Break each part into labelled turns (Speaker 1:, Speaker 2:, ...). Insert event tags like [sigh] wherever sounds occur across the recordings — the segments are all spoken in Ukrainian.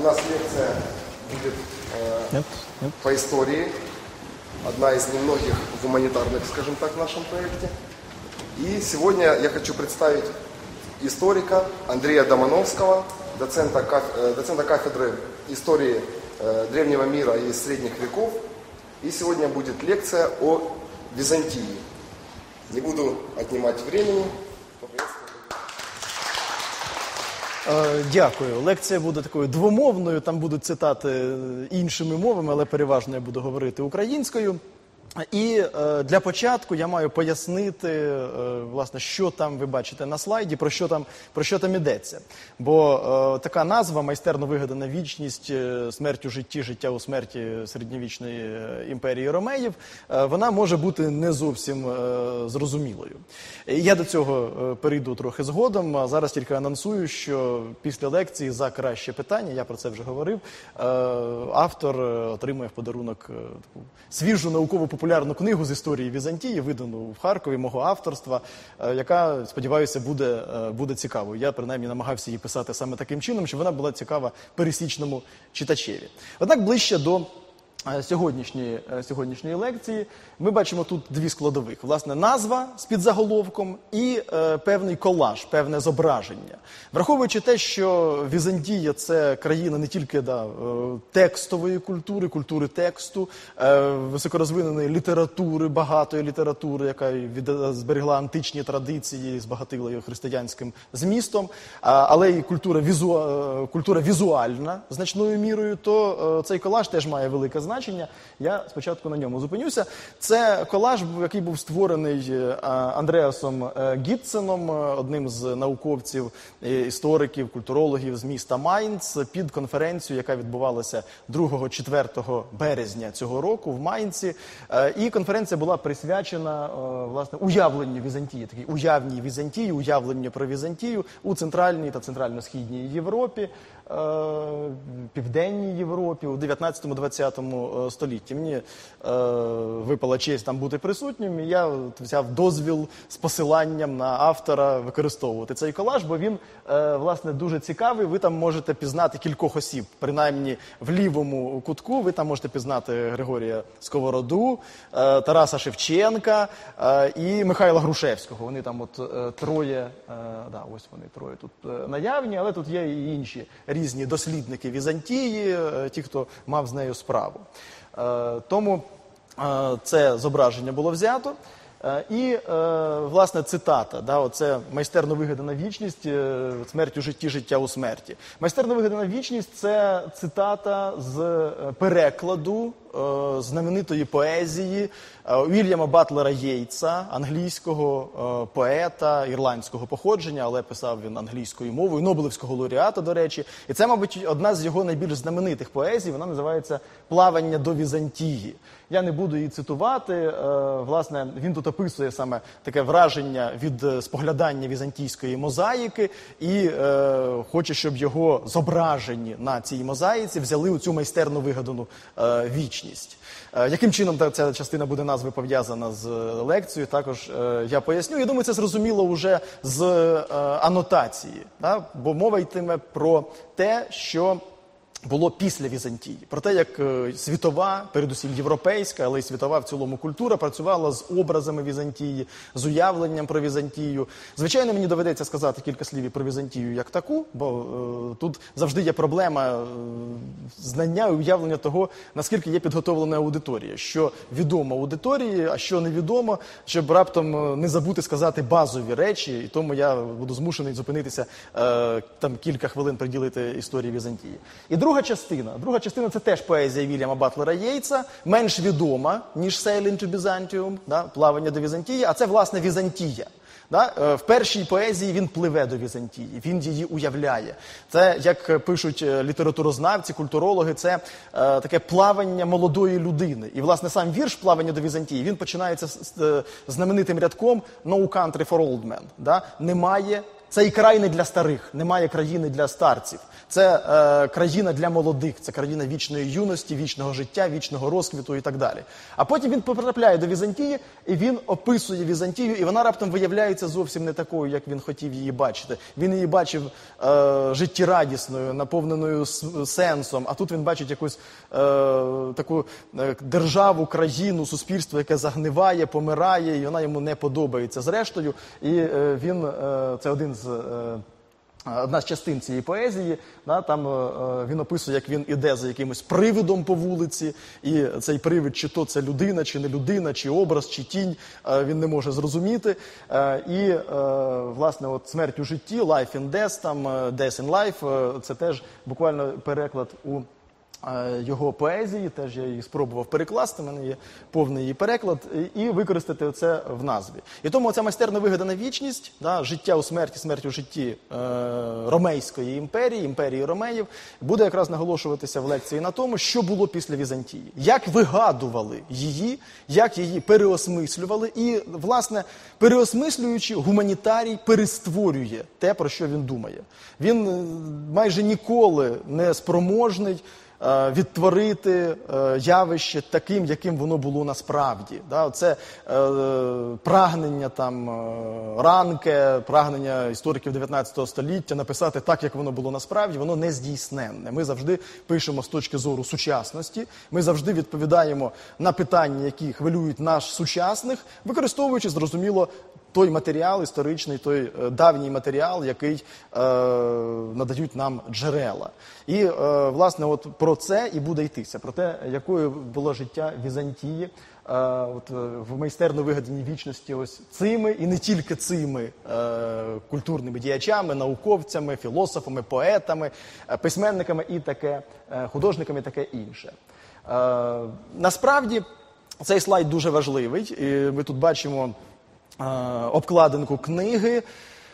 Speaker 1: у нас лекция будет э,
Speaker 2: Нет, нет.
Speaker 1: по истории. Одна из немногих гуманитарных, скажем так, в нашем проекте. И сегодня я хочу представить историка Андрея Домановского, доцента, каф- э, доцента кафедры истории э, древнего мира и средних веков. И сегодня будет лекция о Византии. Не буду отнимать времени.
Speaker 2: Дякую. Лекція буде такою двомовною. Там будуть цитати е, іншими мовами, але переважно я буду говорити українською. І е, для початку я маю пояснити, е, власне, що там ви бачите на слайді, про що там, про що там йдеться. Бо е, така назва майстерно вигадана вічність, е, смерть у житті, життя у смерті середньовічної е, імперії Ромеїв, е, вона може бути не зовсім е, зрозумілою. Я до цього е, перейду трохи згодом. А зараз тільки анонсую, що після лекції за краще питання, я про це вже говорив. е, Автор отримує в подарунок е, таку свіжу наукову популярну книгу з історії Візантії, видану в Харкові мого авторства, е, яка, сподіваюся, буде, е, буде цікавою. Я принаймні намагався її писати саме таким чином, щоб вона була цікава пересічному читачеві. Однак ближче до сьогоднішньої, е, сьогоднішньої лекції ми бачимо тут дві складових: власне, назва з підзаголовком і е, певний колаж, певне зображення. Враховуючи те, що Візантія це країна не тільки да, е, текстової культури, культури тексту, е, високорозвиненої літератури, багатої літератури, яка від, зберегла античні традиції, збагатила їх християнським змістом, а, але і культура, візу, е, культура візуальна значною мірою, то е, цей колаж теж має велике значення. Я спочатку на ньому зупинюся. Це колаж, який був створений е, Андреасом е, Гітценом, е, одним з науковців, істориків, культурологів з міста Майнц під конференцію, яка відбувалася 2-4 березня цього року в Майнці. І конференція була присвячена власне уявленню Візантії, такій уявній Візантії, уявленню про Візантію у центральній та центрально-східній Європі, південній Європі у 19-20 столітті. Мені е, випала честь там бути присутнім, і я взяв дозвіл з посиланням на автора використовувати цей колаж, бо він е, власне дуже цікавий. Ви там можете пізнати кількох осіб, принаймні в лівому кутку. Ви там можете пізнати Григорія Сковороду, е, Тараса Шевченка е, і Михайла Грушевського. Вони там, от е, троє, е, да, ось вони троє тут е, наявні, але тут є і інші дослідники Візантії, е, ті, хто мав з нею справу. Е, Тому е, це зображення було взято. І, власне, цитата, да, оце майстерно вигадана вічність, смерть у житті, життя у смерті. Майстерно вигадана вічність це цитата з перекладу знаменитої поезії е, Уільяма Батлера Єйтса, англійського е, поета ірландського походження, але писав він англійською мовою, Нобелевського лауреата, до речі. І це, мабуть, одна з його найбільш знаменитих поезій. Вона називається Плавання до Візантії. Я не буду її цитувати. е, Власне, він тут описує саме таке враження від е, споглядання візантійської мозаїки і е, хоче, щоб його зображені на цій мозаїці взяли у цю майстерно вигадану е, вічність. Е, Яким чином ця частина буде назви пов'язана з е, лекцією, також е, я поясню. Я думаю, це зрозуміло вже з анотації, бо мова йтиме про те, що було після Візантії. Про те, як е, світова, передусім європейська, але й світова в цілому культура працювала з образами Візантії, з уявленням про Візантію. Звичайно, мені доведеться сказати кілька слів про Візантію як таку, бо е, тут завжди є проблема е, знання і уявлення того, наскільки є підготовлена аудиторія, що відомо аудиторії, а що невідомо, щоб раптом е, не забути сказати базові речі, і тому я буду змушений зупинитися е, там кілька хвилин приділити історії Візантії. І друга частина. Друга частина це теж поезія Вільяма Батлера Єйтса, менш відома, ніж Sailing to Byzantium, да, плавання до Візантії, а це власне Візантія. Да? Е, В першій поезії він пливе до Візантії, він її уявляє. Це, як пишуть е, літературознавці, культурологи, це е, таке плавання молодої людини. І, власне, сам вірш плавання до Візантії він починається з, е, знаменитим рядком No country for old men. Да? Немає Це і край для старих, немає країни для старців. Це е, країна для молодих, це країна вічної юності, вічного життя, вічного розквіту і так далі. А потім він потрапляє до Візантії, і він описує Візантію, і вона раптом виявляється зовсім не такою, як він хотів її бачити. Він її бачив е, життєрадісною, наповненою сенсом. А тут він бачить якусь таку е, державу, країну, суспільство, яке загниває, помирає, і вона йому не подобається. Зрештою, і е, він е, це один з. е, Одна з частин цієї поезії, да, там е, е, він описує, як він іде за якимось привидом по вулиці, і цей привид, чи то це людина, чи не людина, чи образ, чи тінь, е, він не може зрозуміти. Е, і, е, власне, от смерть у житті, life in death, там, е, death in life, е, це теж буквально переклад у е, його поезії, теж я її спробував перекласти, в мене є повний її переклад, і використати це в назві. І тому ця майстерно вигадана вічність, да, життя у смерті, смерть у житті е, Ромейської імперії, імперії Ромеїв, буде якраз наголошуватися в лекції на тому, що було після Візантії, як вигадували її, як її переосмислювали, і, власне, переосмислюючи, гуманітарій перестворює те, про що він думає. Він е, майже ніколи не спроможний відтворити е, явище таким, яким воно було насправді. Це е, прагнення там е, ранке, прагнення істориків 19 століття написати так, як воно було насправді, воно не здійсненне. Ми завжди пишемо з точки зору сучасності. Ми завжди відповідаємо на питання, які хвилюють наш сучасних, використовуючи зрозуміло. Той матеріал історичний, той е, давній матеріал, який е, надають нам джерела. І е, власне, от про це і буде йтися, про те, якою було життя Візантії, е, от, е, в майстерно вигаданій вічності, ось цими і не тільки цими е, культурними діячами, науковцями, філософами, поетами, письменниками і таке, художниками, і таке інше. Е, насправді цей слайд дуже важливий. І ми тут бачимо обкладинку книги.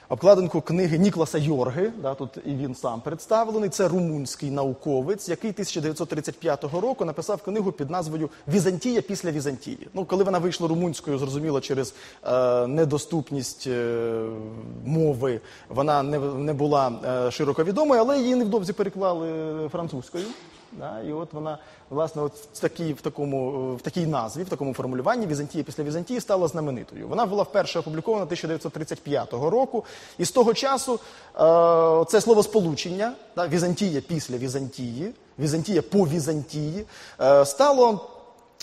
Speaker 2: Обкладинку книги Нікласа Йорги, да, тут і він сам представлений. Це румунський науковець, який 1935 року написав книгу під назвою Візантія після Візантії. Ну, коли вона вийшла румунською, зрозуміло, через е, недоступність е, мови вона не, не була е, широко відомою, але її невдовзі переклали французькою. Да, і от вона, власне, от в, такій, в, такому, в такій назві, в такому формулюванні Візантія після Візантії стала знаменитою. Вона була вперше опублікована 1935 року, і з того часу е, це словосполучення да, Візантія після Візантії, Візантія по Візантії е, стало.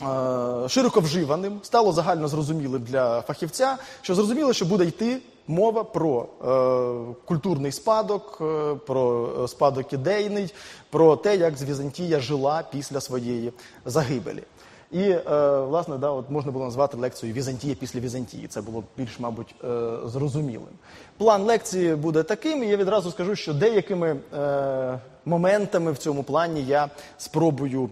Speaker 2: е, Широко вживаним, стало загально зрозумілим для фахівця, що зрозуміло, що буде йти мова про е, культурний спадок, е, про е, спадок ідейний, про те, як Візантія жила після своєї загибелі. І, е, власне, да, от можна було назвати лекцію Візантія після Візантії. Це було більш, мабуть, е, зрозумілим. План лекції буде таким, і я відразу скажу, що деякими е, моментами в цьому плані я спробую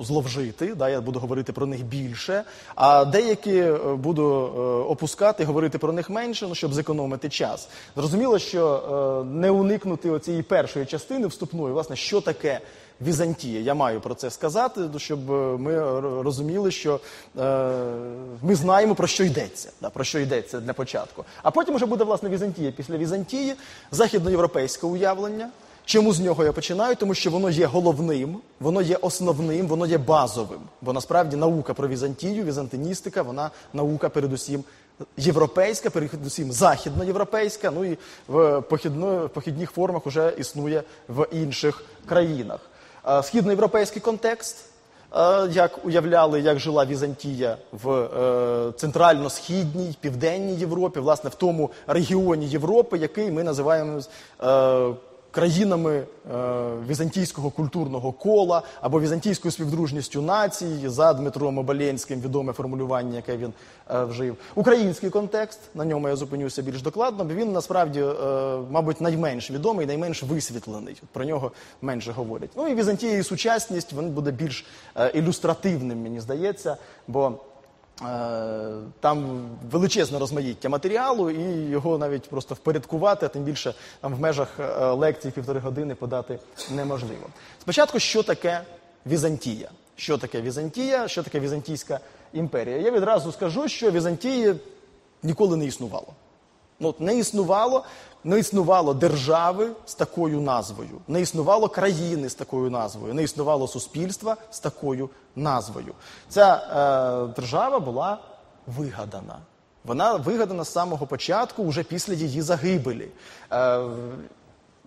Speaker 2: зловжити, да, я буду говорити про них більше, а деякі е, буду е, опускати, говорити про них менше, ну, щоб зекономити час. Зрозуміло, що е, не уникнути оцієї першої частини вступної, власне, що таке Візантія. Я маю про це сказати, щоб е, ми розуміли, що е, ми знаємо, про що йдеться, про що йдеться для початку. А потім вже буде, власне, Візантія. Після Візантії західноєвропейське уявлення. Чому з нього я починаю? Тому що воно є головним, воно є основним, воно є базовим. Бо насправді наука про Візантію, візантиністика, вона наука передусім європейська, передусім західноєвропейська, ну і в похідних формах вже існує в інших країнах. Східноєвропейський контекст. Е, Як уявляли, як жила Візантія в е, центрально-східній, південній Європі, власне, в тому регіоні Європи, який ми називаємо е, країнами е, візантійського культурного кола або візантійською співдружністю націй за Дмитром Оболенським, відоме формулювання, яке він е, вжив. Український контекст, на ньому я зупинюся більш докладно, бо він насправді, е, мабуть, найменш відомий, найменш висвітлений. Про нього менше говорять. Ну і Візантія і сучасність він буде більш ілюстративним, мені здається, бо. Е, Там величезне розмаїття матеріалу, і його навіть просто впорядкувати, тим більше там в межах е, лекції півтори години подати неможливо. Спочатку, що таке Візантія? Що таке Візантія? Що таке Візантійська імперія? Я відразу скажу, що Візантії ніколи не існувало. Ну, не існувало, не існувало держави з такою назвою, не існувало країни з такою назвою, не існувало суспільства з такою назвою. Ця е, держава була вигадана. Вона вигадана з самого початку, уже після її загибелі. Е,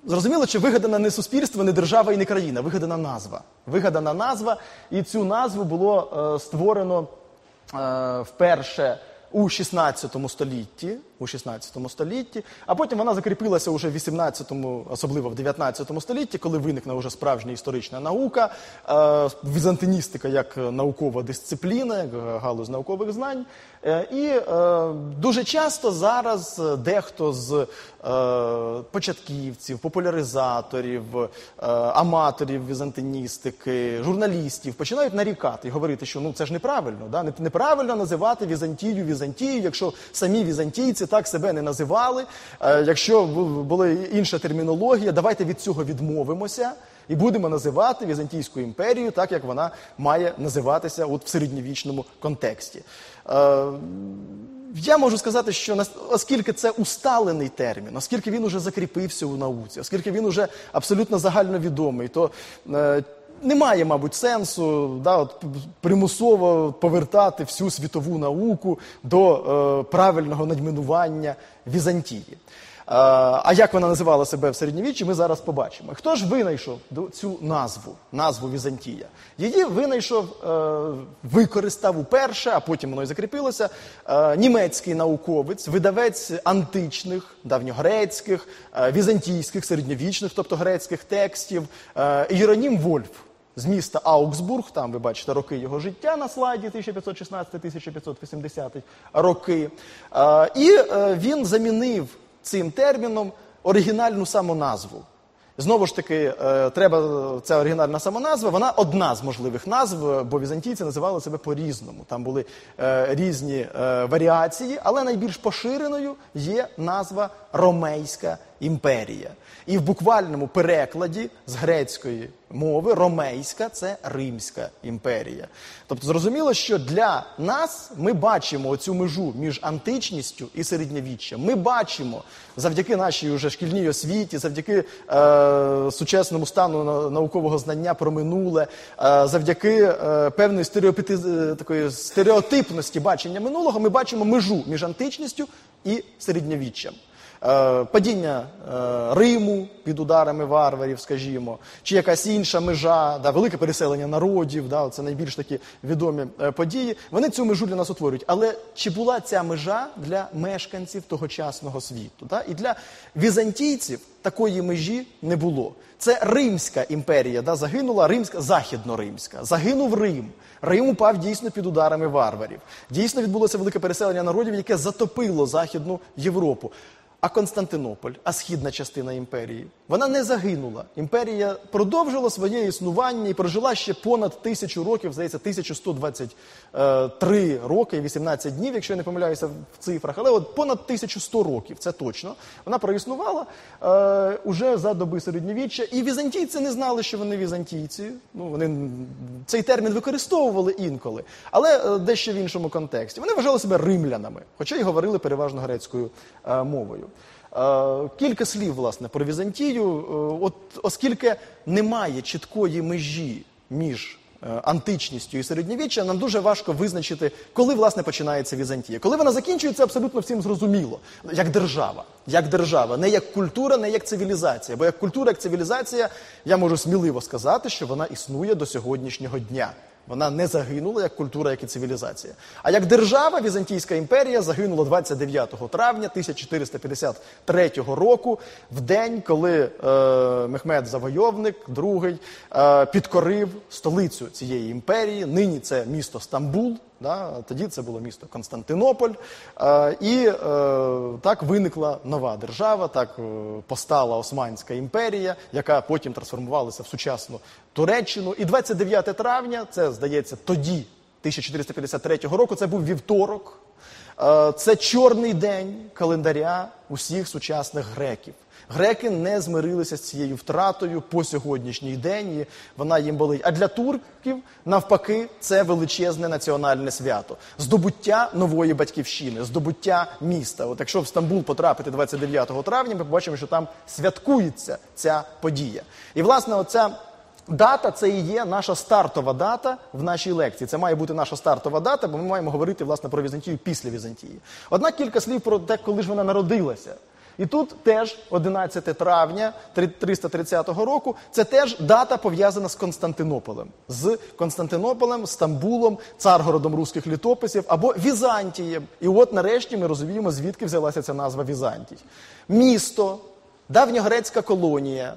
Speaker 2: Зрозуміло, чи вигадана не суспільство, не держава і не країна, вигадана назва. Вигадана назва, і цю назву було е, створено е, вперше у 16 столітті, у 16 столітті, а потім вона закріпилася уже в 18-му, особливо в 19 столітті, коли виникне вже справжня історична наука, е, візантиністика як наукова дисципліна, як галузь наукових знань. Е, І е, дуже часто зараз дехто з початківців, популяризаторів, аматорів візантиністики, журналістів починають нарікати і говорити, що ну це ж неправильно, да? Неправильно називати Візантію Візантією, якщо самі візантійці так себе не називали, е, якщо була інша термінологія, давайте від цього відмовимося. І будемо називати Візантійську імперію так, як вона має називатися от в середньовічному контексті. Е, я можу сказати, що оскільки це усталений термін, оскільки він уже закріпився у науці, оскільки він уже абсолютно загальновідомий, то е, немає, мабуть, сенсу да, от, примусово повертати всю світову науку до е, правильного надменування Візантії. Е, А як вона називала себе в середньовіччі, ми зараз побачимо. Хто ж винайшов цю назву, назву Візантія? Її винайшов, е, використав уперше, а потім воно і закріпилося. е, Німецький науковець, видавець античних, давньогрецьких, візантійських, середньовічних, тобто грецьких текстів, Єронім Вольф з міста Аугсбург, там ви бачите роки його життя на слайді 1516-1580 роки. Е, І е, він замінив цим терміном оригінальну самоназву. Знову ж таки, е, треба ця оригінальна самоназва, вона одна з можливих назв, бо візантійці називали себе по-різному. Там були різні варіації, але найбільш поширеною є назва Ромейська імперія. І в буквальному перекладі з грецької мови Ромейська це Римська імперія. Тобто зрозуміло, що для нас ми бачимо оцю межу між античністю і середньовіччям. Ми бачимо завдяки нашій уже шкільній освіті, завдяки е, сучасному стану на- наукового знання про минуле, е, завдяки е, певної стереопіти, е, такої стереотипності бачення минулого, ми бачимо межу між античністю і середньовіччям. Е, Падіння е, Риму під ударами варварів, скажімо, чи якась інша межа, да, велике переселення народів, да, це найбільш такі відомі е, події. Вони цю межу для нас утворюють. Але чи була ця межа для мешканців тогочасного світу? Да? І для візантійців такої межі не було. Це Римська імперія, да, загинула римська, західно-римська, загинув Рим. Рим упав дійсно під ударами варварів. Дійсно відбулося велике переселення народів, яке затопило Західну Європу. А Константинополь, а східна частина імперії, вона не загинула. Імперія продовжила своє існування і прожила ще понад тисячу років, здається, 1123 роки і 18 днів, якщо я не помиляюся в цифрах. Але от понад 1100 років, це точно. Вона проіснувала е, уже за доби середньовіччя. І візантійці не знали, що вони візантійці. Ну, вони цей термін використовували інколи, але е, дещо в іншому контексті. Вони вважали себе римлянами, хоча й говорили переважно грецькою е, мовою. Е, Кілька слів, власне, про Візантію. Е, От оскільки немає чіткої межі між е, античністю і середньовіччям, нам дуже важко визначити, коли власне починається Візантія. Коли вона закінчується, абсолютно всім зрозуміло, як держава, як держава, не як культура, не як цивілізація. Бо як культура, як цивілізація, я можу сміливо сказати, що вона існує до сьогоднішнього дня. Вона не загинула як культура, як і цивілізація. А як держава, Візантійська імперія загинула 29 травня 1453 року, в день, коли е, Мехмед Завойовник, другий, е, підкорив столицю цієї імперії. Нині це місто Стамбул. Да? Тоді це було місто Константинополь. Е, і е, так виникла нова держава, так е, постала Османська імперія, яка потім трансформувалася в сучасну Туреччину. І 29 травня, це здається, тоді 1453 року. Це був вівторок. Це чорний день календаря усіх сучасних греків. Греки не змирилися з цією втратою по сьогоднішній день, і вона їм болить. А для турків, навпаки, це величезне національне свято. Здобуття нової батьківщини, здобуття міста. От якщо в Стамбул потрапити 29 травня, ми побачимо, що там святкується ця подія. І, власне, оця Дата це і є наша стартова дата в нашій лекції. Це має бути наша стартова дата, бо ми маємо говорити власне про Візантію після Візантії. Однак кілька слів про те, коли ж вона народилася. І тут теж 11 травня 330 року. Це теж дата пов'язана з Константинополем, з Константинополем, Стамбулом, царгородом руських літописів або Візантієм. І от нарешті ми розуміємо, звідки взялася ця назва Візантій. Місто, давньогрецька колонія.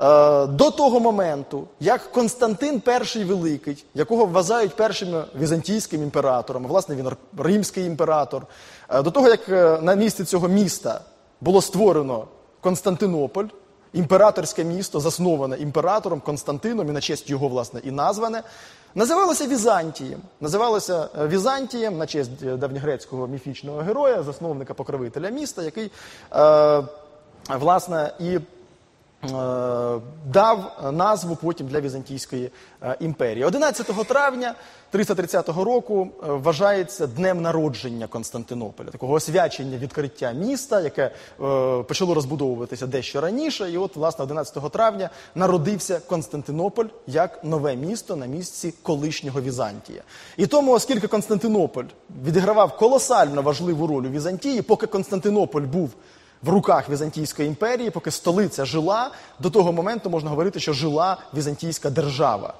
Speaker 2: Е, До того моменту, як Константин І Великий, якого вважають першим візантійським імператором, власне він римський імператор, е, до того як е, на місці цього міста було створено Константинополь, імператорське місто, засноване імператором Константином і на честь його, власне, і назване, називалося Візантієм. Називалося е, Візантієм на честь е, давньогрецького міфічного героя, засновника покровителя міста, який, е, власне, і дав назву потім для Візантійської е, імперії. 11 травня 330 року е, вважається днем народження Константинополя, такого освячення відкриття міста, яке е, почало розбудовуватися дещо раніше. І от, власне, 11 травня народився Константинополь як нове місто на місці колишнього Візантія. І тому, оскільки Константинополь відігравав колосально важливу роль у Візантії, поки Константинополь був в руках Візантійської імперії, поки столиця жила, до того моменту можна говорити, що жила Візантійська держава.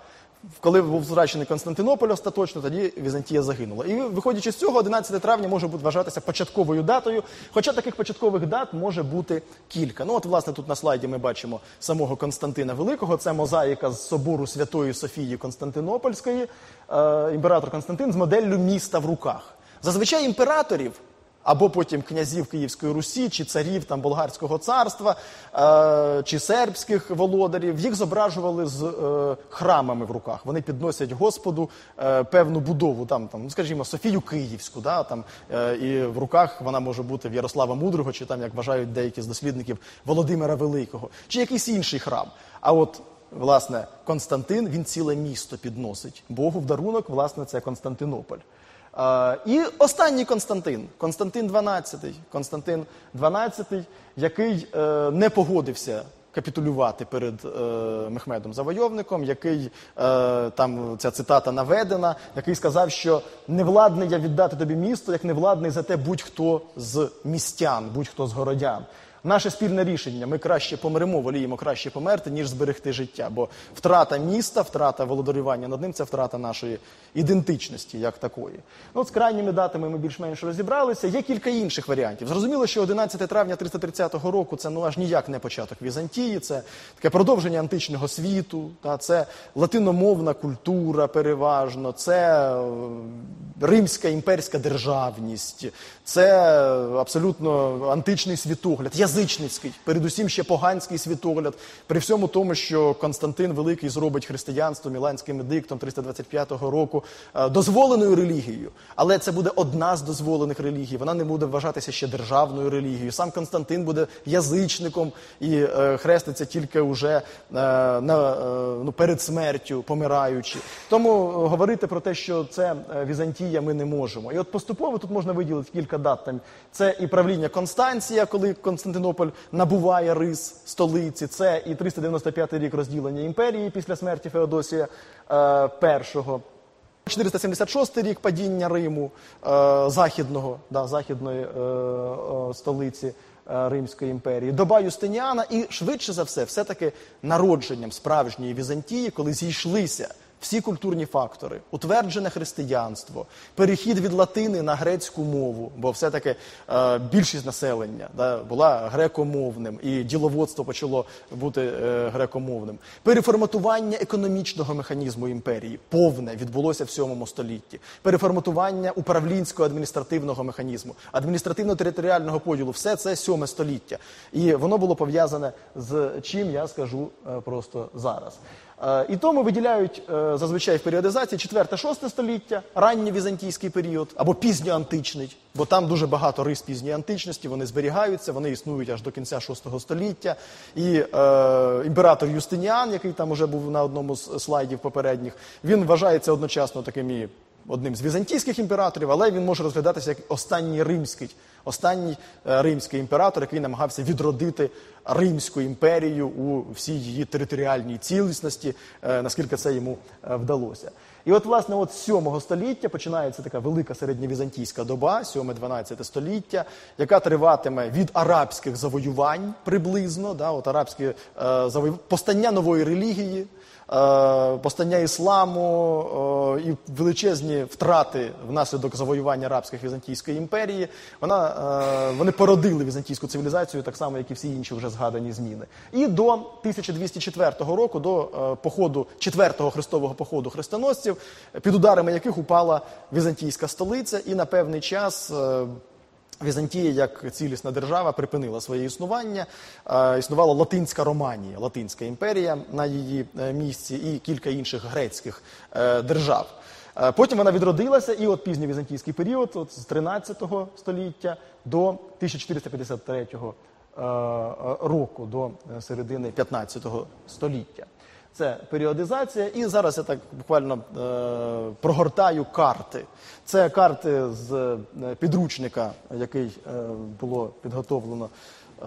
Speaker 2: Коли був втрачений Константинополь остаточно, тоді Візантія загинула. І виходячи з цього, 11 травня може бути вважатися початковою датою, хоча таких початкових дат може бути кілька. Ну от, власне, тут на слайді ми бачимо самого Константина Великого. Це мозаїка з собору Святої Софії Константинопольської, е, імператор Константин з моделлю міста в руках. Зазвичай імператорів або потім князів Київської Русі, чи царів там Болгарського царства, е, чи сербських володарів. Їх зображували з е, храмами в руках. Вони підносять Господу е, певну будову, там, там, ну, скажімо, Софію Київську, да, там, е, і в руках вона може бути в Ярослава Мудрого, чи там, як вважають деякі з дослідників, Володимира Великого, чи якийсь інший храм. А от Власне, Константин він ціле місто підносить. Богу в дарунок, власне, це Константинополь. І останній Константин, Константин XII, Константин XII, який е, не погодився капітулювати перед е, Мехмедом Завойовником, який е, там ця цитата наведена, який сказав, що невладний я віддати тобі місто, як невладний за те будь-хто з містян, будь-хто з городян. Наше спільне рішення. Ми краще помремо, воліємо краще померти, ніж зберегти життя. Бо втрата міста, втрата володарювання над ним це втрата нашої ідентичності як такої. Ну, от з крайніми датами ми більш-менш розібралися. Є кілька інших варіантів. Зрозуміло, що 11 травня 330 року це ну аж ніяк не початок Візантії, це таке продовження античного світу, та це латиномовна культура переважно, це е, римська імперська державність, це абсолютно античний світогляд, язичницький, передусім ще поганський світогляд, при всьому тому, що Константин Великий зробить християнство Міланським едиктом 325 року е, дозволеною релігією. Але це буде одна з дозволених релігій. Вона не буде вважатися ще державною релігією. Сам Константин буде язичником і е, хреститься тільки уже е, на, ну, перед смертю, помираючи. Тому говорити про те, що це Візантія, ми не можемо. І от поступово тут можна виділити кілька дат. Там це і правління Констанція, коли Константинополь набуває рис столиці. Це і 395 рік розділення імперії після смерті Феодосія е, першого. 476 рік падіння Риму, е, західного, да, західної е, столиці Римської імперії, доба Юстиніана і швидше за все, все-таки народженням справжньої Візантії, коли зійшлися всі культурні фактори, утверджене християнство, перехід від латини на грецьку мову, бо все-таки е, більшість населення да, була грекомовним, і діловодство почало бути е, грекомовним. Переформатування економічного механізму імперії повне відбулося в 7 столітті. Переформатування управлінського адміністративного механізму, адміністративно-територіального поділу все це 7 століття. І воно було пов'язане з чим я скажу е, просто зараз. Е, І тому виділяють е, зазвичай в періодизації 4-6 століття, ранній візантійський період або пізньоантичний, бо там дуже багато рис пізньої античності, вони зберігаються, вони існують аж до кінця 6 століття. І е, імператор Юстиніан, який там уже був на одному з слайдів попередніх, він вважається одночасно таким і одним з візантійських імператорів, але він може розглядатися як останній римський, останній е, римський імператор, який намагався відродити Римську імперію у всій її територіальній цілісності, е, наскільки це йому е, вдалося. І от, власне, от з 7 століття починається така велика середньовізантійська доба, 7-12 століття, яка триватиме від арабських завоювань приблизно, да, от арабські е, завою... постання нової релігії, постання ісламу е, і величезні втрати внаслідок завоювання арабських Візантійської імперії, вона, е, вони породили візантійську цивілізацію, так само, як і всі інші вже згадані зміни. І до 1204 року, до е, походу, четвертого хрестового походу хрестоносців, під ударами яких упала візантійська столиця, і на певний час. Візантія як цілісна держава припинила своє існування. Е, Існувала Латинська Романія, Латинська імперія на її е, місці і кілька інших грецьких е, держав. Потім вона відродилася, і от пізньовізантійський період, от з 13 століття до 1453 е, року, до середини 15 століття. Це періодизація, і зараз я так буквально е, прогортаю карти. Це карти з е, підручника, який е, було підготовлено, е,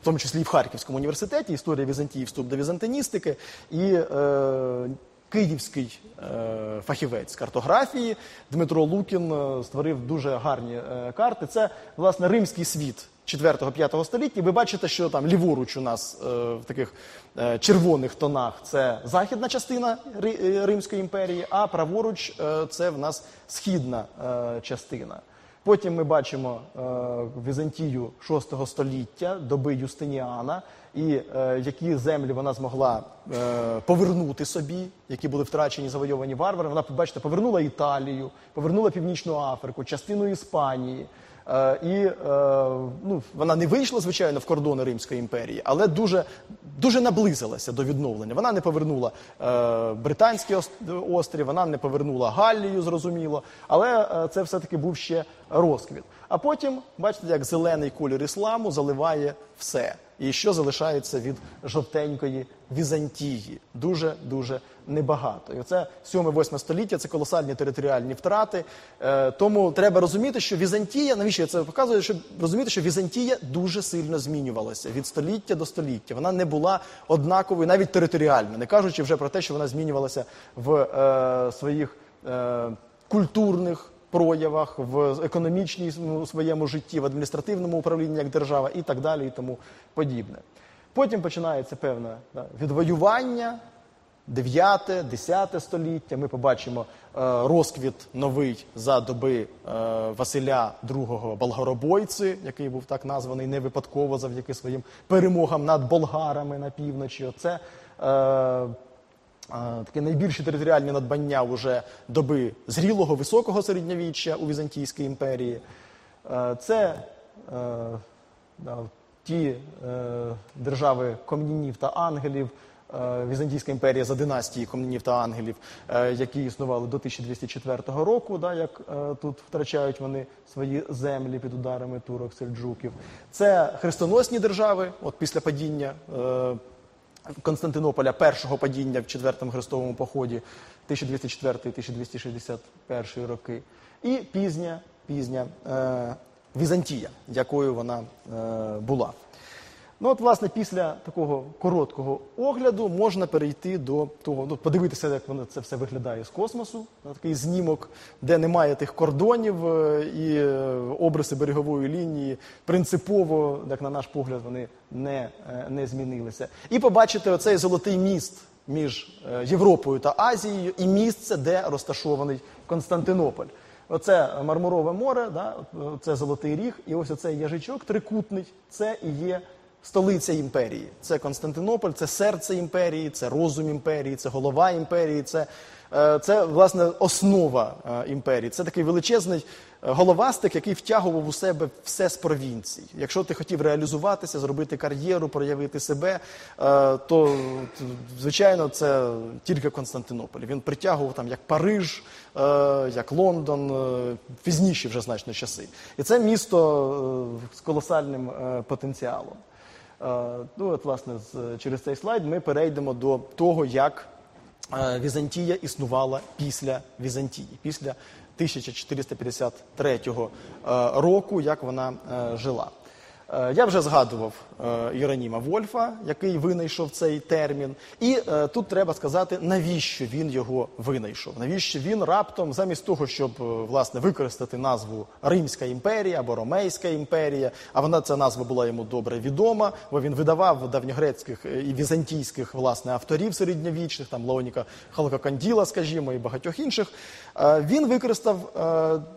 Speaker 2: в тому числі і в Харківському університеті, історія Візантії, вступ до візантиністики. І е, київський е, фахівець картографії Дмитро Лукін е, створив дуже гарні е, карти. Це, власне, римський світ 4-5 століття. Ви бачите, що там ліворуч у нас е, в таких е, червоних тонах це західна частина е, Римської імперії, а праворуч е, це в нас східна е, частина. Потім ми бачимо е, Візантію 6 століття, доби Юстиніана, і е, які землі вона змогла е, повернути собі, які були втрачені завойовані варвари. Вона, бачите, повернула Італію, повернула Північну Африку, частину Іспанії. Е, і е, ну, вона не вийшла, звичайно, в кордони Римської імперії, але дуже, дуже наблизилася до відновлення. Вона не повернула е, Британський ос- острів, вона не повернула Галлію, зрозуміло, але це все-таки був ще розквіт. А потім, бачите, як зелений колір ісламу заливає все. І що залишається від жовтенької Візантії? Дуже дуже небагато. І оце 7-8 століття це колосальні територіальні втрати. Е, тому треба розуміти, що Візантія, навіщо я це показую? Щоб розуміти, що Візантія дуже сильно змінювалася від століття до століття. Вона не була однаковою, навіть територіально, не кажучи вже про те, що вона змінювалася в е, своїх е, культурних проявах, в економічному своєму житті, в адміністративному управлінні як держава і так далі, і тому подібне. Потім починається певне да, відвоювання, 9-10 століття. Ми побачимо е, розквіт новий за доби е, Василя II Болгоробойці, який був так названий не випадково завдяки своїм перемогам над болгарами на півночі. Оце Е, таке найбільші територіальні надбання вже доби зрілого високого середньовіччя у Візантійській імперії. Е, Це е, ті е, держави комнінів та ангелів. Візантійська імперія за династії комнінів та ангелів, які існували до 1204 року, да, як тут втрачають вони свої землі під ударами турок, сельджуків. Це хрестоносні держави, от після падіння Константинополя першого падіння в четвертому хрестовому поході 1204-1261 роки, і пізня, пізня е, Візантія, якою вона е, була. Ну, от, власне, після такого короткого огляду можна перейти до того, ну, подивитися, як воно це все виглядає з космосу, на такий знімок, де немає тих кордонів е, і е, обриси берегової лінії принципово, як на наш погляд, вони не, е, не змінилися. І побачити оцей золотий міст між Європою та Азією і місце, де розташований Константинополь. Оце Мармурове море, да, це Золотий Ріг, і ось оцей яжичок трикутний, це і є столиця імперії. Це Константинополь, це серце імперії, це розум імперії, це голова імперії, це, е, це власне основа е, імперії. Це такий величезний е, головастик, який втягував у себе все з провінцій. Якщо ти хотів реалізуватися, зробити кар'єру, проявити себе, то звичайно це тільки Константинополь. Він притягував там як Париж, як Лондон, пізніші вже значно часи. І це місто з колосальним потенціалом. Е, Ну, от, власне, через цей слайд ми перейдемо до того, як е, Візантія існувала після Візантії, після 1453 е, року, як вона жила. Е, Я вже згадував е, Іероніма Вольфа, який винайшов цей термін. І е, тут треба сказати, навіщо він його винайшов. Навіщо він раптом, замість того, щоб власне використати назву Римська імперія або Ромейська імперія, а вона ця назва була йому добре відома, бо він видавав давньогрецьких і візантійських власне авторів середньовічних, там Леоніка Халкоканділа, скажімо, і багатьох інших. Він використав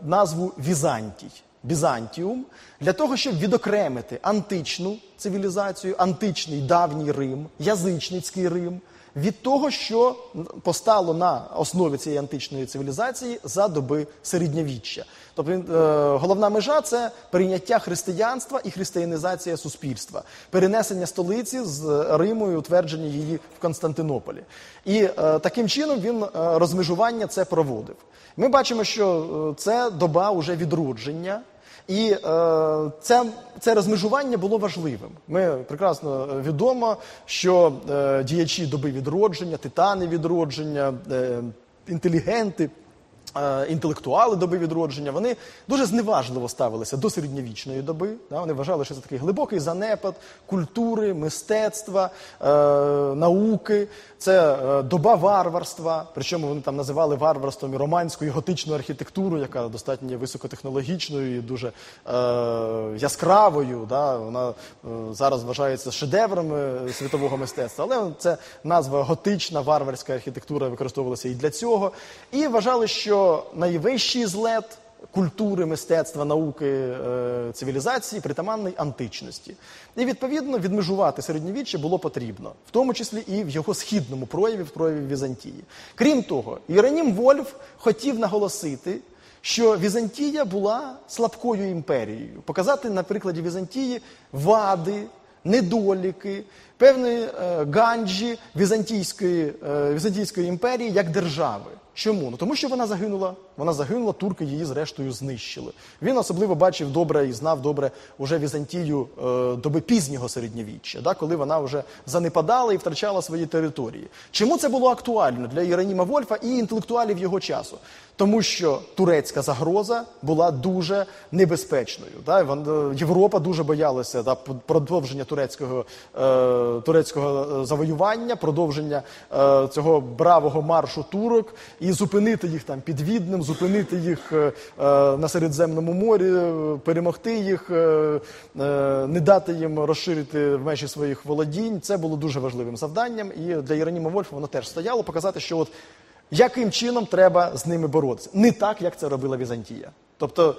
Speaker 2: назву Візантій. Бізантіум для того, щоб відокремити античну цивілізацію, античний давній Рим, язичницький Рим від того, що постало на основі цієї античної цивілізації за доби середньовіччя. Тобто е, головна межа це прийняття християнства і християнізація суспільства, перенесення столиці з Риму і утвердження її в Константинополі. І е, таким чином він е, розмежування це проводив. Ми бачимо, що це доба уже відродження. І е, це, це розмежування було важливим. Ми прекрасно е, відомо, що е, діячі доби відродження, титани відродження, е, інтелігенти, інтелектуали доби відродження, вони дуже зневажливо ставилися до середньовічної доби. Да? Вони вважали, що це такий глибокий занепад культури, мистецтва, е, науки. Це е, доба варварства. Причому вони там називали варварством і романську і готичну архітектуру, яка достатньо є високотехнологічною і дуже е, яскравою. Да? Вона е, зараз вважається шедевром е, світового мистецтва, але це назва готична варварська архітектура використовувалася і для цього. І вважали, що найвищий злет культури, мистецтва, науки, е, цивілізації притаманний античності. І відповідно відмежувати середньовіччя було потрібно, в тому числі і в його східному прояві, в прояві Візантії. Крім того, Іеронім Вольф хотів наголосити. Що Візантія була слабкою імперією, показати на прикладі Візантії вади, недоліки, певної е, ганджі Візантійської, е, Візантійської імперії як держави. Чому? Ну тому що вона загинула. Вона загинула, турки її зрештою знищили. Він особливо бачив добре і знав добре уже Візантію е, доби пізнього середньовіччя, да, коли вона вже занепадала і втрачала свої території. Чому це було актуально для Іероніма Вольфа і інтелектуалів його часу? Тому що турецька загроза була дуже небезпечною. Да? Е, Європа дуже боялася да, продовження турецького, е, турецького е, завоювання, продовження е, цього бравого маршу турок і зупинити їх там під Віднем, зупинити їх е, е, на Середземному морі, е, перемогти їх, не дати їм розширити межі своїх володінь. Це було дуже важливим завданням. І для Єроніма Вольфа воно теж стояло показати, що от яким чином треба з ними боротися. Не так, як це робила Візантія. Тобто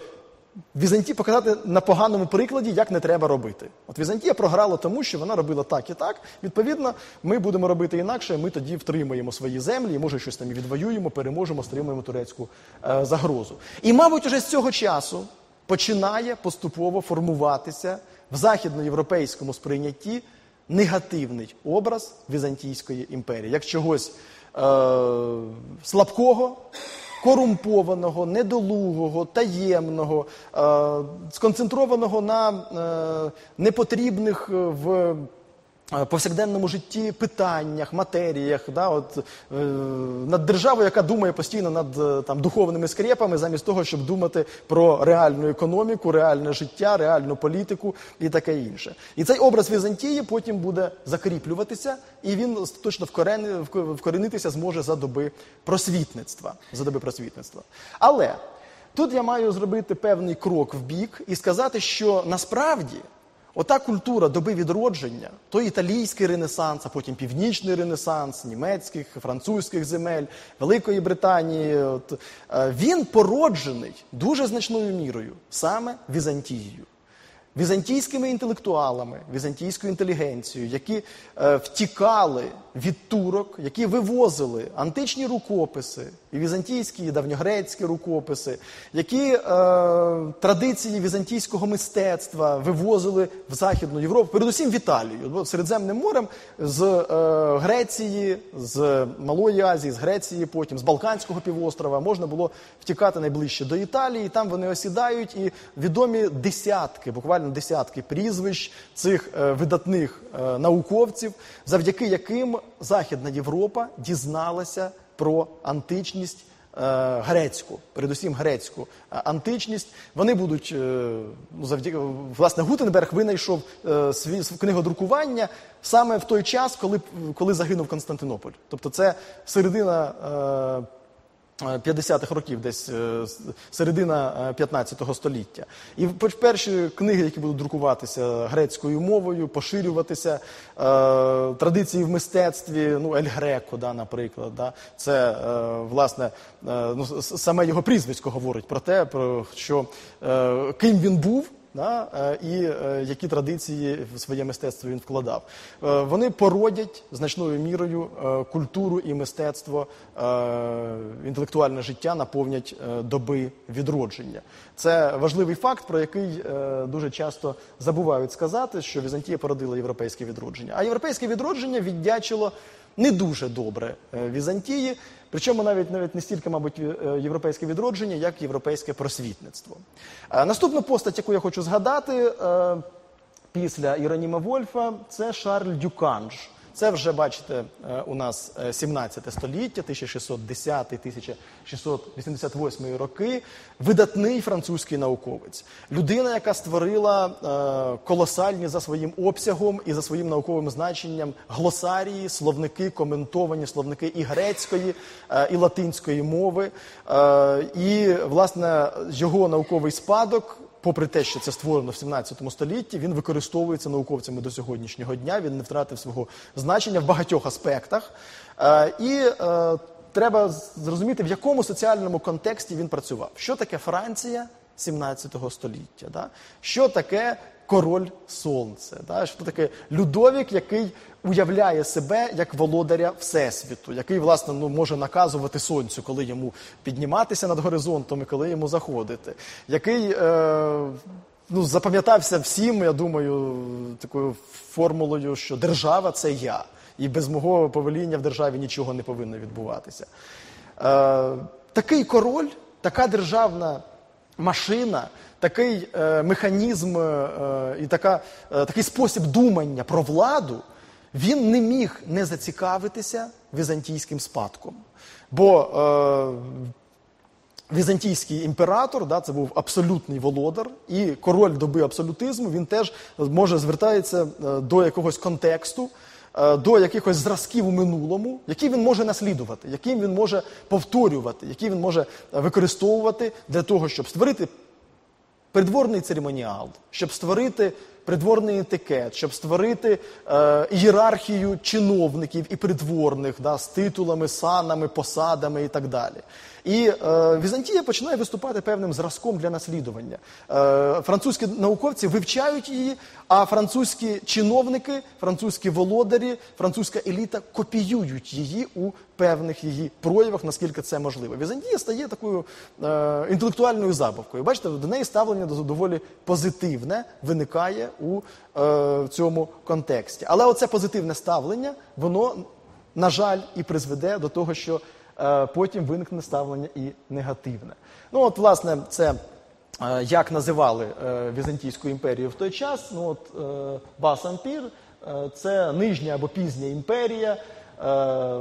Speaker 2: Візантія показати на поганому прикладі, як не треба робити. От Візантія програла тому, що вона робила так і так. Відповідно, ми будемо робити інакше, ми тоді втримаємо свої землі, і може щось там відвоюємо, переможемо, стримуємо турецьку е, загрозу. І, мабуть, уже з цього часу починає поступово формуватися в західноєвропейському сприйнятті негативний образ Візантійської імперії, як чогось е, слабкого, корумпованого, недолугого, таємного, е, сконцентрованого на е, непотрібних е, в повсякденному житті питаннях, матеріях, да, от, е, над державою, яка думає постійно над е, там, духовними скрепами, замість того, щоб думати про реальну економіку, реальне життя, реальну політику і таке інше. І цей образ Візантії потім буде закріплюватися, і він точно вкорени- вк- вкоренитися зможе за доби просвітництва. За доби просвітництва. Але тут я маю зробити певний крок в бік і сказати, що насправді. Ота культура доби відродження, той італійський ренесанс, а потім північний ренесанс, німецьких, французьких земель, Великої Британії, от, е, він породжений дуже значною мірою саме Візантією. візантійськими інтелектуалами, візантійською інтелігенцією, які е, втікали від турок, які вивозили античні рукописи, і візантійські, і давньогрецькі рукописи, які е, традиції візантійського мистецтва вивозили в Західну Європу, передусім в Італію, бо Середземним морем з е, Греції, з Малої Азії, з Греції, потім з Балканського півострова можна було втікати найближче до Італії. Там вони осідають, і відомі десятки, буквально десятки прізвищ цих е, видатних е, науковців, завдяки яким Західна Європа дізналася про античність. е, Грецьку, передусім грецьку е, античність. Вони будуть е, ну, завдяки власне Гутенберг винайшов свій книгодрукування саме в той час, коли, коли загинув Константинополь. Тобто, це середина. Е, 50-х років, десь е, середина е, 15-го століття. І перші книги, які будуть друкуватися грецькою мовою, поширюватися, е, традиції в мистецтві, ну, Ель Греко, да, наприклад, да, це е, власне е, ну, саме його прізвисько говорить про те, про що е, ким він був. Да, е, і е, які традиції в своє мистецтво він вкладав. Е, Вони породять значною мірою культуру і мистецтво, інтелектуальне життя наповнять доби відродження. Це важливий факт, про який дуже часто забувають сказати, що Візантія породила європейське відродження. А європейське відродження віддячило не дуже добре Візантії, причому навіть навіть не стільки, мабуть, е, європейське відродження, як європейське просвітництво. Е, Наступна постать, яку я хочу згадати е, після Іроніма Вольфа, це Шарль Дюканж. Це вже бачите е, у нас е, 17 століття, 1610-1688 роки. Видатний французький науковець, людина, яка створила е, колосальні за своїм обсягом і за своїм науковим значенням глосарії, словники, коментовані словники і грецької, е, і латинської мови. Е, І власне його науковий спадок попри те, що це створено в 17 столітті, він використовується науковцями до сьогоднішнього дня. Він не втратив свого значення в багатьох аспектах. Е, і е, треба зрозуміти, в якому соціальному контексті він працював. Що таке Франція 17 століття? Що таке король сонце? Да? Що таке Людовік, який уявляє себе як володаря Всесвіту, який, власне, ну, може наказувати сонцю, коли йому підніматися над горизонтом і коли йому заходити, який е, ну, запам'ятався всім, я думаю, такою формулою, що держава це я, і без мого повеління в державі нічого не повинно відбуватися. Е, такий король, така державна машина, такий е, механізм е, і така, е, такий спосіб думання про владу, він не міг не зацікавитися візантійським спадком. Бо е, Візантійський імператор, да, це був абсолютний володар, і король доби абсолютизму він теж може звертається е, до якогось контексту, е, до якихось зразків у минулому, які він може наслідувати, які він може повторювати, які він може е, використовувати для того, щоб створити придворний церемоніал, щоб створити придворний етикет, щоб створити е, ієрархію чиновників і придворних да, з титулами, санами, посадами і так далі. І е, Візантія починає виступати певним зразком для наслідування. Е, французькі науковці вивчають її, а французькі чиновники, французькі володарі, французька еліта копіюють її у певних її проявах, наскільки це можливо. Візантія стає такою е, інтелектуальною забавкою. Бачите, до неї ставлення доволі позитивне виникає у е, цьому контексті. Але оце позитивне ставлення, воно, на жаль, і призведе до того, що потім виникне ставлення і негативне. Ну, от, власне, це. е, Як називали е, Візантійську імперію в той час? Ну от е, Бас-Ампір е, це нижня або пізня імперія. Е,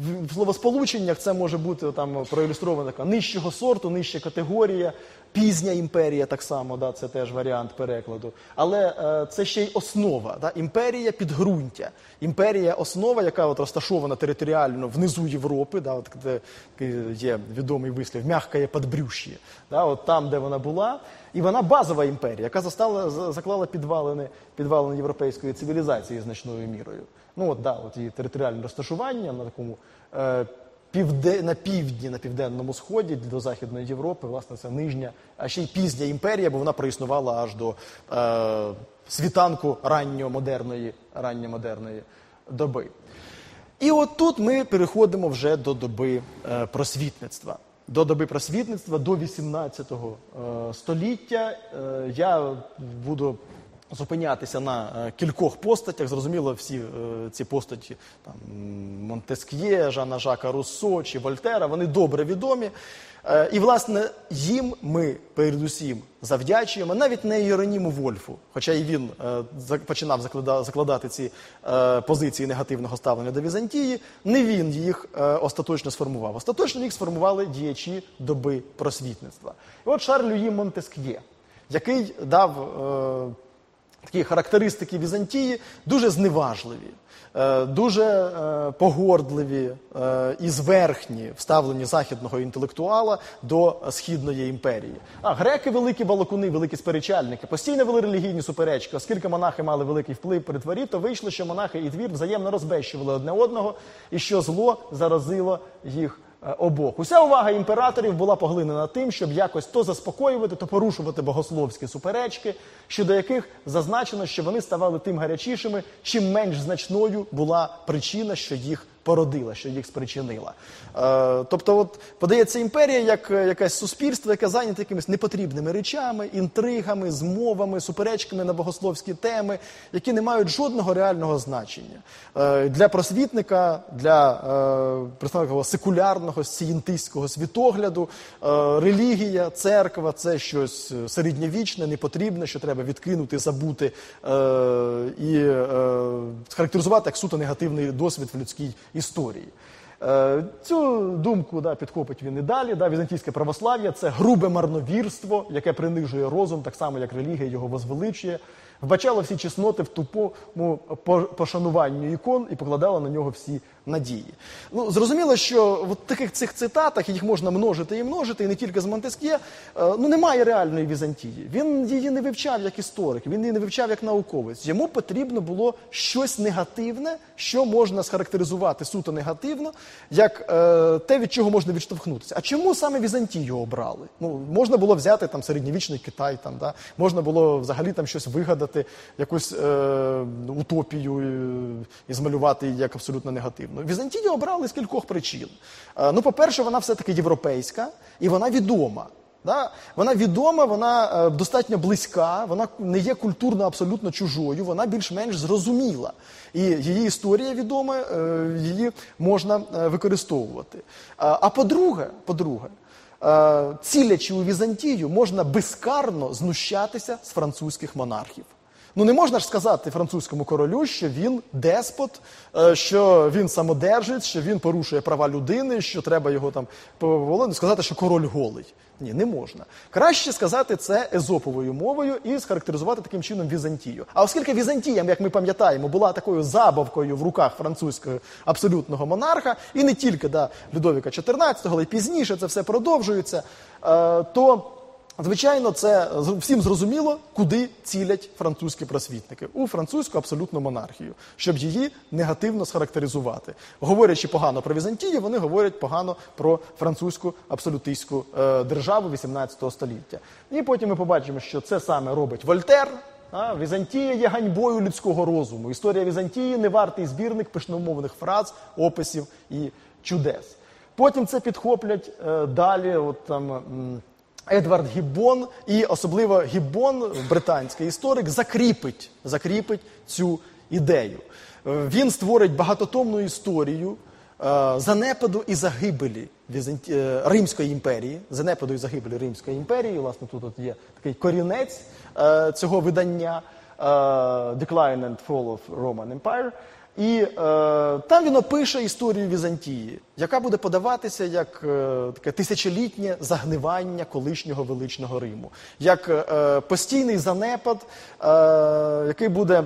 Speaker 2: в словосполученнях це може бути там проілюстровано така нижчого сорту, нижча категорія, пізня імперія так само, да, це теж варіант перекладу. Але е, це ще й основа. Да, імперія підґрунтя. Імперія основа, яка от розташована територіально внизу Європи, да, от, де є відомий вислів, м'ягкає подбрюш'я, да, от там, де вона була. І вона базова імперія, яка застала, заклала підвалини, підвалини європейської цивілізації значною мірою. Ну от да, от її територіальне розташування на такому е, півде, на півдні, на південному сході до Західної Європи, власне, це нижня, а ще й пізня імперія, бо вона проіснувала аж до е, світанку ранньомодерної, ранньомодерної доби. І от тут ми переходимо вже до доби е, просвітництва. До доби просвітництва до 18 е, століття. Е, я буду зупинятися на е, кількох постатях. Зрозуміло, всі е, ці постаті там, Монтеск'є, Жана Жака Руссо чи Вольтера, вони добре відомі. Е, І, власне, їм ми передусім завдячуємо навіть не Єроніму Вольфу, хоча і він починав закладати ці позиції негативного ставлення до Візантії, не він їх остаточно сформував. Остаточно їх сформували діячі доби просвітництва. І от Шарль Люї Монтеск'є, який дав такі характеристики Візантії дуже зневажливі, е, дуже е, погордливі е, і зверхні в ставленні західного інтелектуала до східної імперії. А греки великі балакуни, великі сперечальники, постійно вели релігійні суперечки, оскільки монахи мали великий вплив при дворі, то вийшло, що монахи і двір взаємно розбещували одне одного, і що зло заразило їх обох. Уся увага імператорів була поглинена тим, щоб якось то заспокоювати, то порушувати богословські суперечки, щодо яких зазначено, що вони ставали тим гарячішими, чим менш значною була причина, що їх породила, що їх спричинила. Е, тобто, от подається імперія як е, якесь суспільство, яке зайняте якимись непотрібними речами, інтригами, змовами, суперечками на богословські теми, які не мають жодного реального значення. Е, для просвітника, для е, представника секулярного сієнтистського світогляду, е, релігія, церква це щось е, середньовічне, непотрібне, що треба відкинути, забути е, і е, схарактеризувати як суто негативний досвід в людській історії. Е, Цю думку да, підхопить він і далі. Да, візантійське православ'я це грубе марновірство, яке принижує розум, так само як релігія його возвеличує, вбачало всі чесноти в тупому пошануванню ікон і покладало на нього всі надії. Ну, зрозуміло, що в таких цих цитатах їх можна множити і множити, і не тільки з Монтеск'є, е, ну немає реальної Візантії. Він її не вивчав як історик, він її не вивчав як науковець. Йому потрібно було щось негативне, що можна схарактеризувати суто негативно, як е, те, від чого можна відштовхнутися. А чому саме Візантію обрали? Ну, можна було взяти там середньовічний Китай, там, да? можна було взагалі там щось вигадати, якусь е, утопію е, і змалювати як абсолютно негативну. Візантію обрали з кількох причин. Е, ну, по-перше, вона все-таки європейська і вона відома. Да? Вона відома, вона е, достатньо близька, вона не є культурно абсолютно чужою, вона більш-менш зрозуміла. І її історія відома, е, її можна використовувати. А, по-друге, по-друге, цілячи у Візантію, можна безкарно знущатися з французьких монархів. Ну не можна ж сказати французькому королю, що він деспот, е, що він самодержець, що він порушує права людини, що треба його там поволити, сказати, що король голий. Ні, не можна. Краще сказати це езоповою мовою і схарактеризувати таким чином Візантію. А оскільки Візантія, як ми пам'ятаємо, була такою забавкою в руках французького абсолютного монарха, і не тільки да, Людовіка XIV, але й пізніше це все продовжується, е, то Звичайно, це всім зрозуміло, куди цілять французькі просвітники у французьку абсолютну монархію, щоб її негативно схарактеризувати. Говорячи погано про Візантію, вони говорять погано про французьку абсолютистську е, державу 18 століття. І потім ми побачимо, що це саме робить Вольтер. А, Візантія є ганьбою людського розуму. Історія Візантії не вартий збірник пишномовних фраз, описів і чудес. Потім це підхоплять е, далі. От там. Едвард Гіббон і особливо Гіббон, британський історик, закріпить, закріпить цю ідею. Е, Він створить багатотомну історію е, занепаду і загибелі Візанті... е, Римської імперії, занепаду і загибелі Римської імперії. Власне, тут от є такий корінець цього видання Decline and Fall of Roman Empire. І е, там він опише історію Візантії, яка буде подаватися як е, таке тисячолітнє загнивання колишнього величного Риму, як е, постійний занепад, е, який буде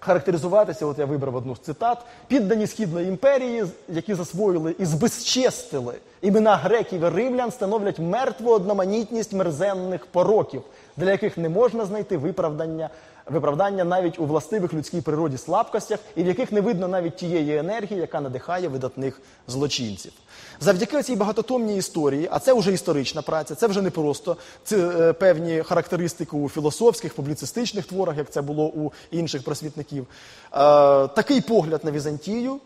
Speaker 2: характеризуватися, от я вибрав одну з цитат, піддані Східної імперії, які засвоїли і збезчестили Імена греків і римлян становлять мертву одноманітність мерзенних пороків, для яких не можна знайти виправдання, виправдання навіть у властивих людській природі слабкостях, і в яких не видно навіть тієї енергії, яка надихає видатних злочинців. Завдяки цій багатотомній історії, а це вже історична праця, це вже не просто це е, певні характеристики у філософських, публіцистичних творах, як це було у інших просвітників. Е, такий погляд на Візантію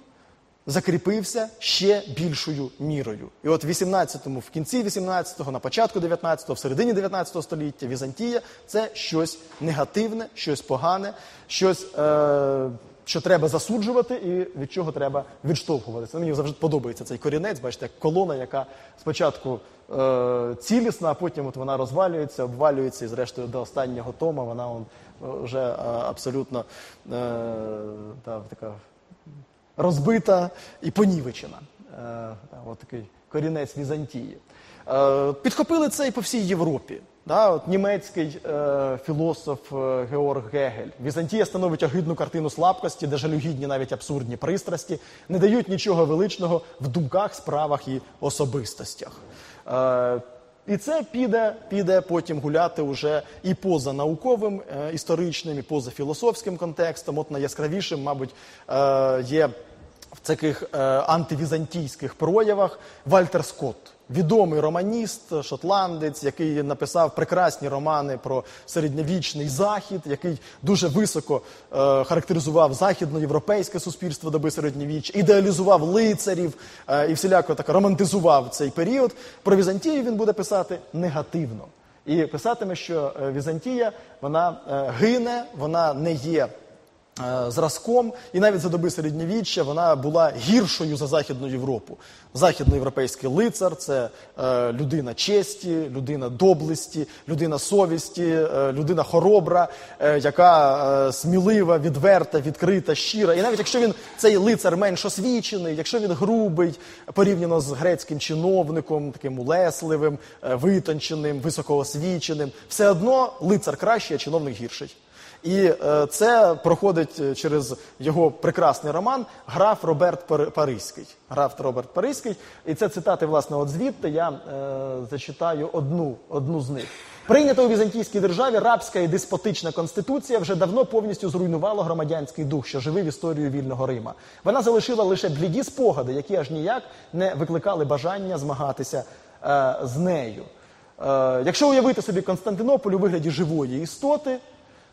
Speaker 2: закріпився ще більшою мірою. І от в 18-му, в кінці 18-го, на початку 19-го, в середині 19 століття Візантія це щось негативне, щось погане, щось. Е- що треба засуджувати і від чого треба відштовхуватися. Мені завжди подобається цей корінець, бачите, як колона, яка спочатку е, цілісна, а потім от вона розвалюється, обвалюється, і зрештою до останнього тома вона он, вже е, абсолютно е, та, така розбита і понівечена. Е, от такий корінець Візантії. Е, підхопили це і по всій Європі. Да, от Німецький е, філософ е, Георг Гегель. Візантія становить огидну картину слабкості, де жалюгідні навіть абсурдні пристрасті, не дають нічого величного в думках, справах і особистостях. Е, і це піде, піде потім гуляти уже і поза науковим, е, історичним, і поза філософським контекстом. От найяскравішим, мабуть, е, є в таких е, антивізантійських проявах Вальтер Скотт. Відомий романіст, шотландець, який написав прекрасні романи про середньовічний захід, який дуже високо е, характеризував західноєвропейське суспільство доби середньовіччя, ідеалізував лицарів е, і всіляко так романтизував цей період. Про Візантію він буде писати негативно. І писатиме, що е, Візантія вона е, гине, вона не є. Е, зразком, і навіть за доби середньовіччя вона була гіршою за Західну Європу. Західноєвропейський лицар це е, людина честі, людина доблесті, людина совісті, е, людина хоробра, яка смілива, відверта, відкрита, щира. І навіть якщо він цей лицар менш освічений, якщо він грубий порівняно з грецьким чиновником, таким улесливим, витонченим, високоосвіченим, все одно лицар кращий, а чиновник гірший. І е, це проходить е, через його прекрасний роман Граф Роберт Паризький. Граф Роберт Паризький. І це цитати, власне, от звідти я е, зачитаю одну, одну з них. Прийнята у візантійській державі рабська і деспотична конституція вже давно повністю зруйнувала громадянський дух, що живив історію вільного Рима. Вона залишила лише бліді спогади, які аж ніяк не викликали бажання змагатися е, з нею. Е, якщо уявити собі Константинополь у вигляді живої істоти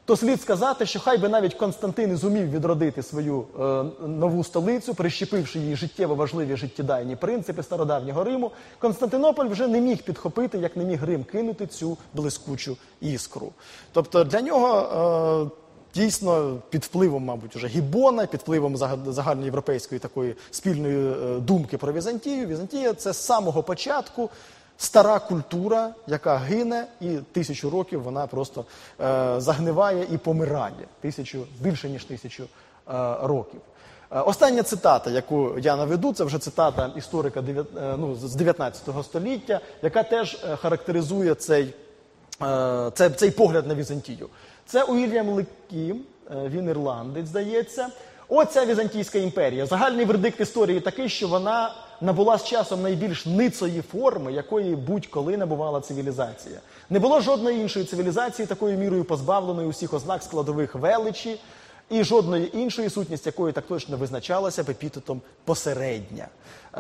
Speaker 2: то слід сказати, що хай би навіть Константин і зумів відродити свою е, нову столицю, прищепивши їй життєво важливі життєдайні принципи стародавнього Риму, Константинополь вже не міг підхопити, як не міг Рим кинути цю блискучу іскру. Тобто для нього. Е, Дійсно, під впливом, мабуть, уже Гібона, під впливом загальноєвропейської такої спільної е, думки про Візантію. Візантія це з самого початку стара культура, яка гине, і тисячу років вона просто е, загниває і помирає. Тисячу, більше ніж тисячу е, років. Е, остання цитата, яку я наведу, це вже цитата історика е, ну, з 19 століття, яка теж е, характеризує цей, цей, цей погляд на Візантію. Це Уільям Леккі, е, він ірландець, здається. Оця Візантійська імперія. Загальний вердикт історії такий, що вона набула з часом найбільш ницої форми, якої будь-коли набувала цивілізація. Не було жодної іншої цивілізації, такою мірою позбавленої усіх ознак складових величі, і жодної іншої сутність, якої так точно визначалася епітетом посередня.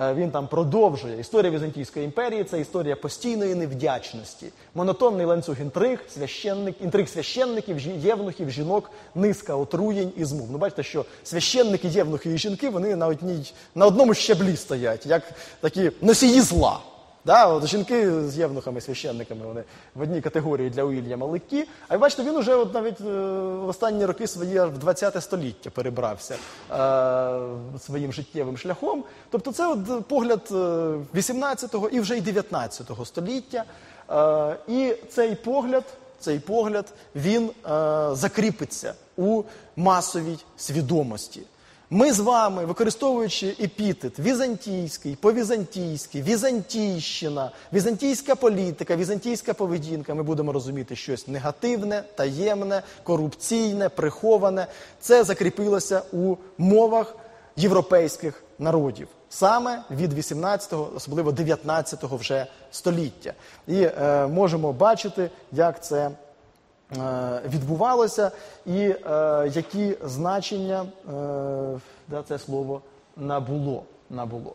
Speaker 2: Е, він там продовжує історія Візантійської імперії це історія постійної невдячності, монотонний ланцюг інтриг, священник, інтриг священників, євнухів, жінок, низка отруєнь і змов. Ну, бачите, що священники, євнухи і жінки вони на одній на одному щаблі стоять, як такі носії зла. Да, от Жінки з євнухами, священниками вони в одній категорії для Уільяма Ликкі. А бачите, він уже от навіть е, в останні роки свої в 20 століття перебрався е, своїм життєвим шляхом. Тобто, це от погляд 18-го і вже й 19-го століття. Е, і цей погляд, цей погляд він е, закріпиться у масовій свідомості. Ми з вами, використовуючи епітет візантійський, повізантійський, візантійщина, візантійська політика, візантійська поведінка, ми будемо розуміти щось негативне, таємне, корупційне, приховане. Це закріпилося у мовах європейських народів саме від 18-го, особливо 19-го вже століття. І е, можемо бачити, як це. Е, відбувалося і е, які значення е, да, це слово набуло. набуло.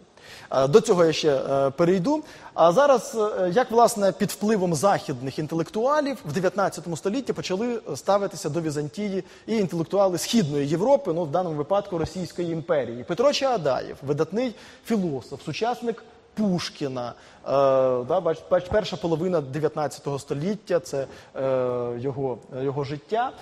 Speaker 2: Е, До цього я ще перейду. А зараз, як власне під впливом західних інтелектуалів в 19 столітті почали ставитися до Візантії і інтелектуали Східної Європи, ну в даному випадку Російської імперії. Петро Чаадаєв, видатний філософ, сучасник Пушкіна, е, да, бач, бач, перша половина 19 століття це е, його, його життя.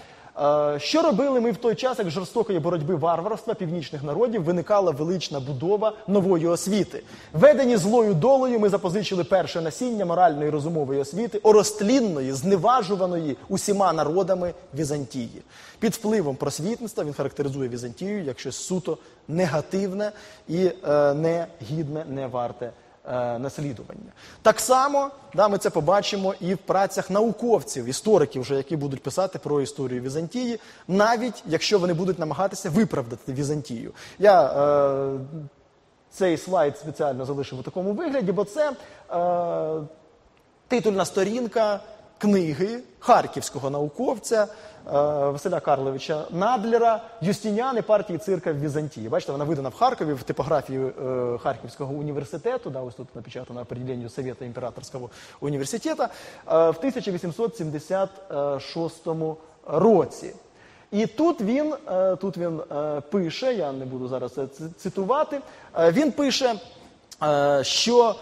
Speaker 2: Е, що робили ми в той час, як жорстокої боротьби варварства північних народів виникала велична будова нової освіти? Ведені злою долею, ми запозичили перше насіння моральної розумової освіти, оростлінної, зневажуваної усіма народами Візантії. Під впливом просвітництва він характеризує Візантію як щось суто негативне і е, негідне, не варте е, наслідування. Так само да, ми це побачимо і в працях науковців, істориків, вже, які будуть писати про історію Візантії, навіть якщо вони будуть намагатися виправдати Візантію. Я е, цей слайд спеціально залишив у такому вигляді, бо це е, титульна сторінка книги харківського науковця е, Василя Карловича Надлера Юстініани партії цирка в Візантії. Бачите, вона видана в Харкові в типографії е, Харківського університету. Да, ось тут напечатано определенню Совета імператорського університету е, в 1876 році. І тут він, тут він пише, я не буду зараз це цитувати, він пише, що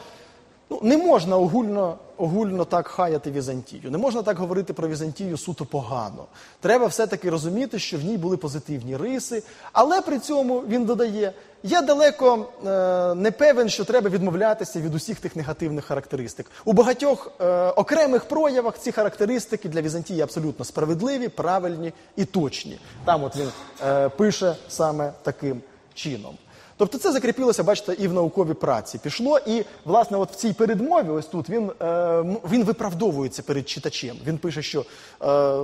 Speaker 2: ну, не можна огульно, огульно так хаяти Візантію, не можна так говорити про Візантію суто погано. Треба все-таки розуміти, що в ній були позитивні риси, але при цьому він додає, я далеко е, не певен, що треба відмовлятися від усіх тих негативних характеристик. У багатьох е, окремих проявах ці характеристики для Візантії абсолютно справедливі, правильні і точні. Там от він е, пише саме таким чином. Тобто це закріпилося, бачите, і в науковій праці пішло. І, власне, от в цій передмові, ось тут він, е, він виправдовується перед читачем. Він пише, що е,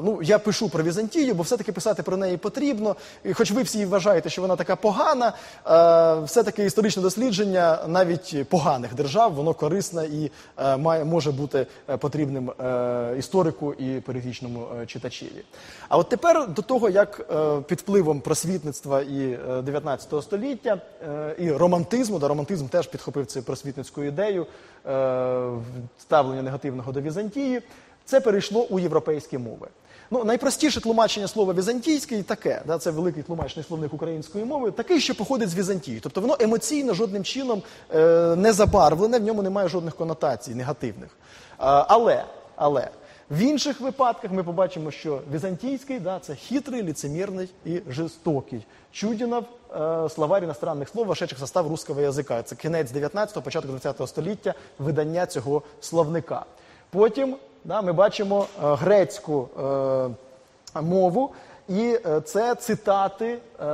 Speaker 2: ну, я пишу про Візантію, бо все-таки писати про неї потрібно. І хоч ви всі вважаєте, що вона така погана, е, все-таки історичне дослідження навіть поганих держав, воно корисне і е, має, може бути е, потрібним е, історику і періодичному читачеві. А от тепер до того, як е, під впливом просвітництва і е, 19 століття е, і романтизму, да, романтизм теж підхопив цю просвітницьку ідею е, ставлення негативного до Візантії, це перейшло у європейські мови. Ну, найпростіше тлумачення слова візантійський таке, да, це великий тлумачний словник української мови, такий, що походить з Візантії. Тобто воно емоційно жодним чином е, не забарвлене, в ньому немає жодних конотацій негативних. А, але, але в інших випадках ми побачимо, що візантійський да, це хитрий, ліцемірний і жорстокий. Чудінов, е, словарь іностранних слов, вошедших в состав русского язика. Це кінець 19-го, початок 20-го століття видання цього словника. Потім да, ми бачимо е, грецьку е, мову, і е, це цитати е,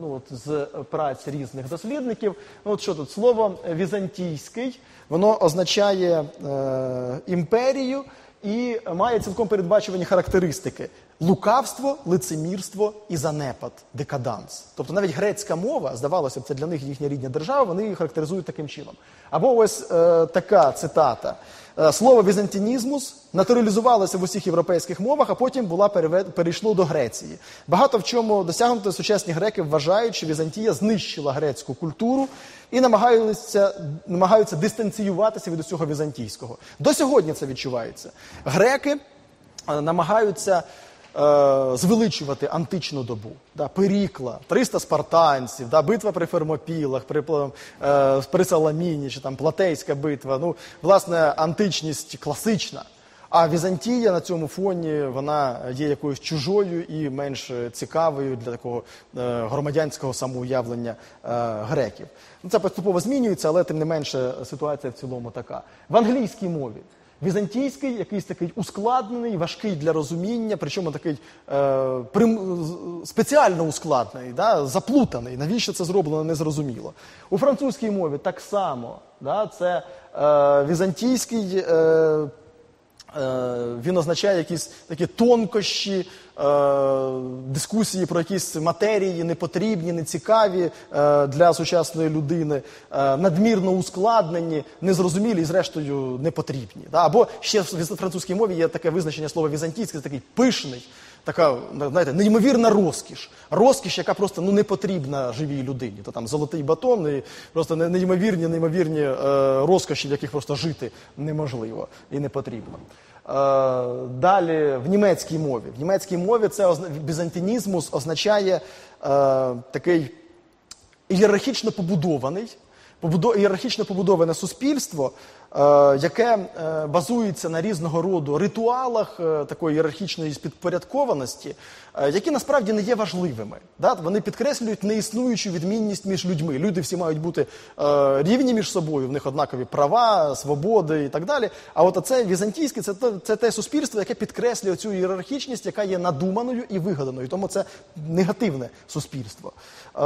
Speaker 2: ну, от, з праць різних дослідників. Ну, от що тут? Слово візантійський, воно означає е, імперію і має цілком передбачувані характеристики: лукавство, лицемірство і занепад, декаданс. Тобто навіть грецька мова, здавалося б, це для них їхня рідня держава, вони її характеризують таким чином. Або ось е, така цитата. Е, Слово візантінізмус натуралізувалося в усіх європейських мовах, а потім була перейшло до Греції. Багато в чому досягнуто сучасні греки вважають, що Візантія знищила грецьку культуру і намагаються, намагаються дистанціюватися від усього візантійського. До сьогодні це відчувається. Греки е, намагаються звеличувати античну добу. Да, Перікла, 300 спартанців, да, битва при Фермопілах, при, е, при Саламіні, чи там Платейська битва. Ну, власне, античність класична. А Візантія на цьому фоні вона є якоюсь чужою і менш цікавою для такого е, громадянського самоуявлення е, греків. Ну, це поступово змінюється, але тим не менше ситуація в цілому така. В англійській мові Візантійський, якийсь такий ускладнений, важкий для розуміння, причому такий е, прим, спеціально ускладнений, да, заплутаний. Навіщо це зроблено, незрозуміло. У французькій мові так само. Да, це е, візантійський. Е, Е, Він означає якісь такі тонкощі, дискусії про якісь матерії непотрібні, нецікаві е, для сучасної людини, е, надмірно ускладнені, незрозумілі і, зрештою, непотрібні. Або ще в французькій мові є таке визначення слова візантійське, це такий пишний, така знаєте, неймовірна розкіш. Розкіш, яка просто ну, не потрібна живій людині. То там золотий батон і просто неймовірні, неймовірні е, розкоші, в яких просто жити неможливо і не потрібно. Е, далі в німецькій мові. В німецькій мові це бізантинізмус означає е, такий ієрархічно побудований, побудо... ієрархічно побудоване суспільство, яке е, базується на різного роду ритуалах е, такої ієрархічної підпорядкованості, е, які насправді не є важливими. Вони підкреслюють неіснуючу відмінність між людьми. Люди всі мають бути е, рівні між собою, в них однакові права, свободи і так далі. А от оце візантійське це, це те суспільство, яке підкреслює цю ієрархічність, яка є надуманою і вигаданою. Тому це негативне суспільство. Е,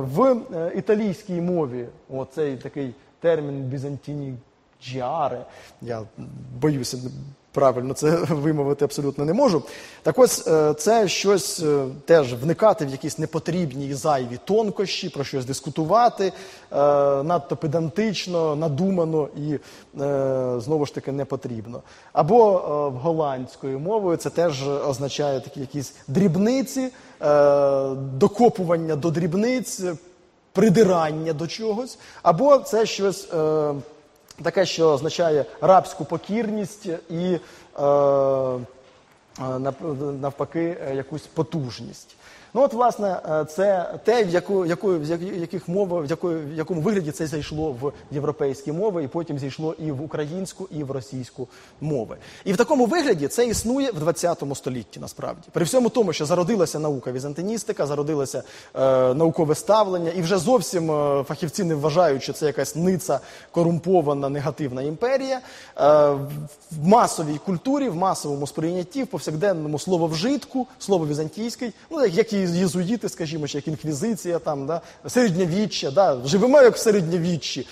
Speaker 2: в е, італійській мові оцей такий термін бізантініджіаре, я боюся правильно це [laughs] вимовити абсолютно не можу. Так ось е, це щось е, теж вникати в якісь непотрібні і зайві тонкощі, про щось дискутувати е, надто педантично, надумано і знову ж таки не потрібно. Або голландською мовою це теж означає такі якісь дрібниці, докопування до дрібниць, придирання до чогось, або це щось. Таке, що означає рабську покірність і е, е, навпаки е, якусь потужність. Ну от, власне, е, це те, в, яку, яку, в яких мова, в, якої, в якому вигляді це зайшло в європейські мови, і потім зійшло і в українську, і в російську мови. І в такому вигляді це існує в 20 столітті, насправді. При всьому тому, що зародилася наука візантиністика, зародилося е, наукове ставлення, і вже зовсім е, фахівці не вважають, що це якась ниця корумпована негативна імперія. Е, в масовій культурі, в масовому сприйнятті, в повсякденному слововжитку, слово візантійське, ну як і єзуїти, скажімо, як інквізиція, там, да, середньовіччя, да, живемо як в середньовіччі,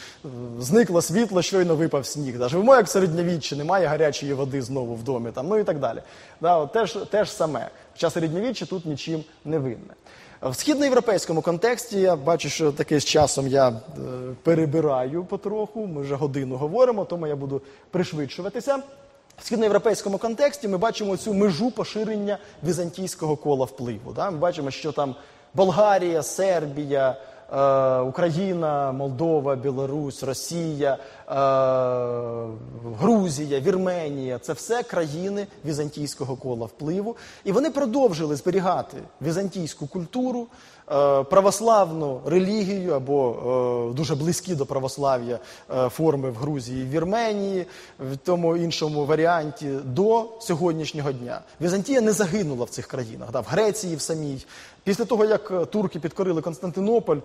Speaker 2: зникло світло, щойно випав сніг. Да, живемо як в середньовіччі, немає гарячої води знову в домі, там, ну і так далі. Да, от теж, теж саме. Хоча середньовіччя тут нічим не винне. В східноєвропейському контексті я бачу, що таки з часом я е, перебираю потроху. Ми вже годину говоримо, тому я буду пришвидшуватися. В східноєвропейському контексті ми бачимо цю межу поширення візантійського кола впливу. Да? Ми бачимо, що там Болгарія, Сербія, е, Україна, Молдова, Білорусь, Росія, е, Грузія, Вірменія це все країни візантійського кола впливу. І вони продовжили зберігати візантійську культуру, православну релігію або е, дуже близькі до православ'я е, форми в Грузії і Вірменії, в тому іншому варіанті до сьогоднішнього дня. Візантія не загинула в цих країнах, да, в Греції в самій. Після того, як е, турки підкорили Константинополь, е,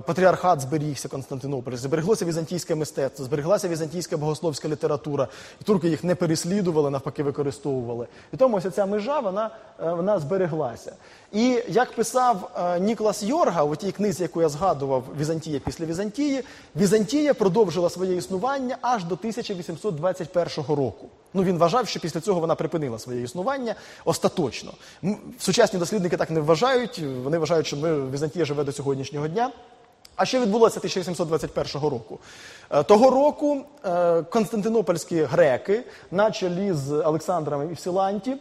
Speaker 2: патріархат зберігся Константинополь, збереглося візантійське мистецтво, збереглася візантійська богословська література. І турки їх не переслідували, навпаки, використовували. І тому ось ця межа вона, е, вона збереглася. І як писав е, Ніклас Йорга у тій книзі, яку я згадував Візантія після Візантії, Візантія продовжила своє існування аж до 1821 року. Ну він вважав, що після цього вона припинила своє існування остаточно. Сучасні дослідники так не вважають. Вони вважають, що ми, Візантія живе до сьогоднішнього дня. А що відбулося 1821 року? Е, Того року е, константинопольські греки, на чолі з Олександром Івсіланті,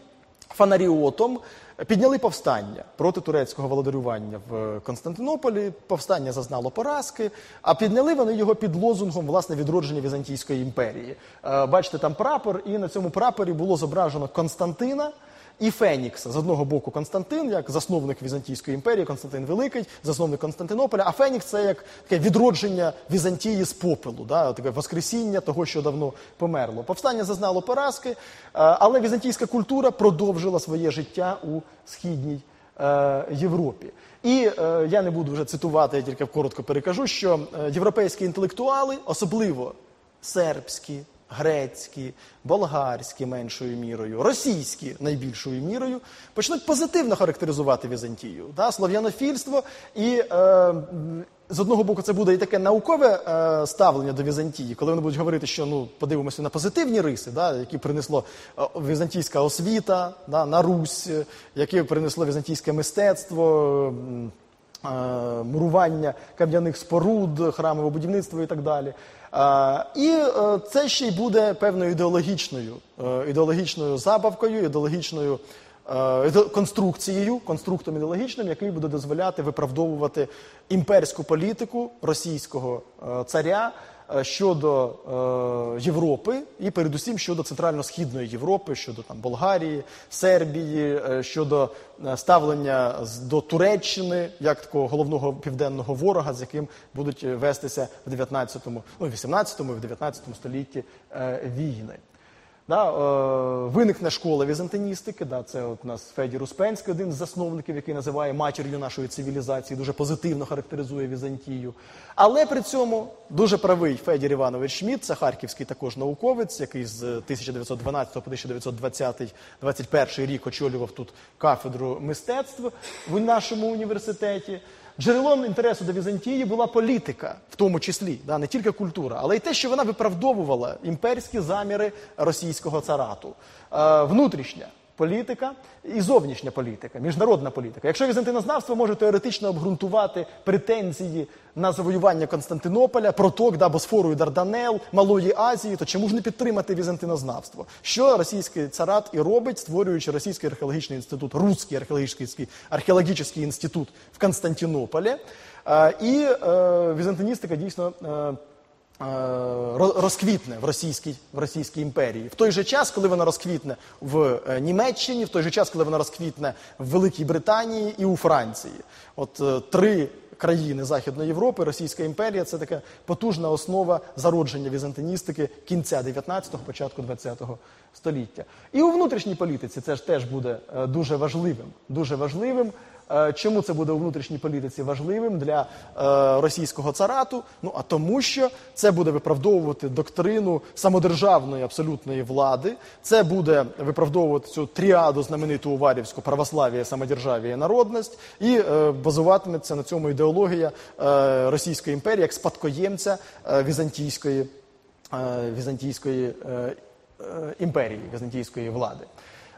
Speaker 2: Фанаріотом, підняли повстання проти турецького володарювання в Константинополі. Повстання зазнало поразки, а підняли вони його під лозунгом власне відродження Візантійської імперії. Е, Бачите, там прапор, і на цьому прапорі було зображено Константина. І Фенікса з одного боку Константин, як засновник Візантійської імперії, Константин Великий, засновник Константинополя. А Фенікс це як таке відродження Візантії з попелу, да, таке воскресіння того, що давно померло. Повстання зазнало поразки, е, але візантійська культура продовжила своє життя у східній е, Європі. І е, я не буду вже цитувати, я тільки коротко перекажу, що е, європейські інтелектуали, особливо сербські, грецькі, болгарські меншою мірою, російські найбільшою мірою почнуть позитивно характеризувати Візантію. Да? Слов'янофільство і е, з одного боку це буде і таке наукове е, ставлення до Візантії, коли вони будуть говорити, що ну подивимося на позитивні риси, да, які принесло е, візантійська освіта да, на Русь, е, які принесло візантійське мистецтво. е, мурування кам'яних споруд, храмове будівництво і так далі. Е, І е, це ще й буде певною ідеологічною, е, ідеологічною забавкою, ідеологічною іде- конструкцією, конструктом ідеологічним, який буде дозволяти виправдовувати імперську політику російського царя щодо е, Європи і передусім щодо центрально-східної Європи, щодо там Болгарії, Сербії, е, щодо е, ставлення до Туреччини як такого головного південного ворога, з яким будуть е, вестися в 19-му, ну, 18-му і в 19 столітті е, війни. Да, е, виникне школа візантиністики. Да, це от у нас Федір Успенський, один з засновників, який називає матір'ю нашої цивілізації, дуже позитивно характеризує Візантію. Але при цьому дуже правий Федір Іванович Шмідт, це харківський також науковець, який з 1912 по 1920-21 рік очолював тут кафедру мистецтв в нашому університеті. Джерелом інтересу до Візантії була політика, в тому числі, да, не тільки культура, але й те, що вона виправдовувала імперські заміри російського царату. Е, внутрішня політика і зовнішня політика, міжнародна політика. Якщо візантинознавство може теоретично обґрунтувати претензії на завоювання Константинополя, проток да, Босфору і Дарданел, Малої Азії, то чому ж не підтримати візантинознавство? Що російський царат і робить, створюючи Російський археологічний інститут, Руський археологічний, археологічний інститут в Константинополі. Е, І е, візантиністика дійсно. Е, ро- розквітне в російській, в російській імперії. В той же час, коли вона розквітне в е, Німеччині, в той же час, коли вона розквітне в Великій Британії і у Франції. От е, три країни Західної Європи, Російська імперія це така потужна основа зародження візантиністики кінця 19-го, початку 20-го століття. І у внутрішній політиці це ж теж буде дуже важливим. Дуже важливим. Е, Чому це буде у внутрішній політиці важливим для е, російського царату? Ну а тому, що це буде виправдовувати доктрину самодержавної абсолютної влади, це буде виправдовувати цю тріаду знамениту уварівську православ'я, самодержав'я народність, і е, базуватиметься на цьому ідеологія Російської імперії як спадкоємця візантійської, візантійської імперії, візантійської влади.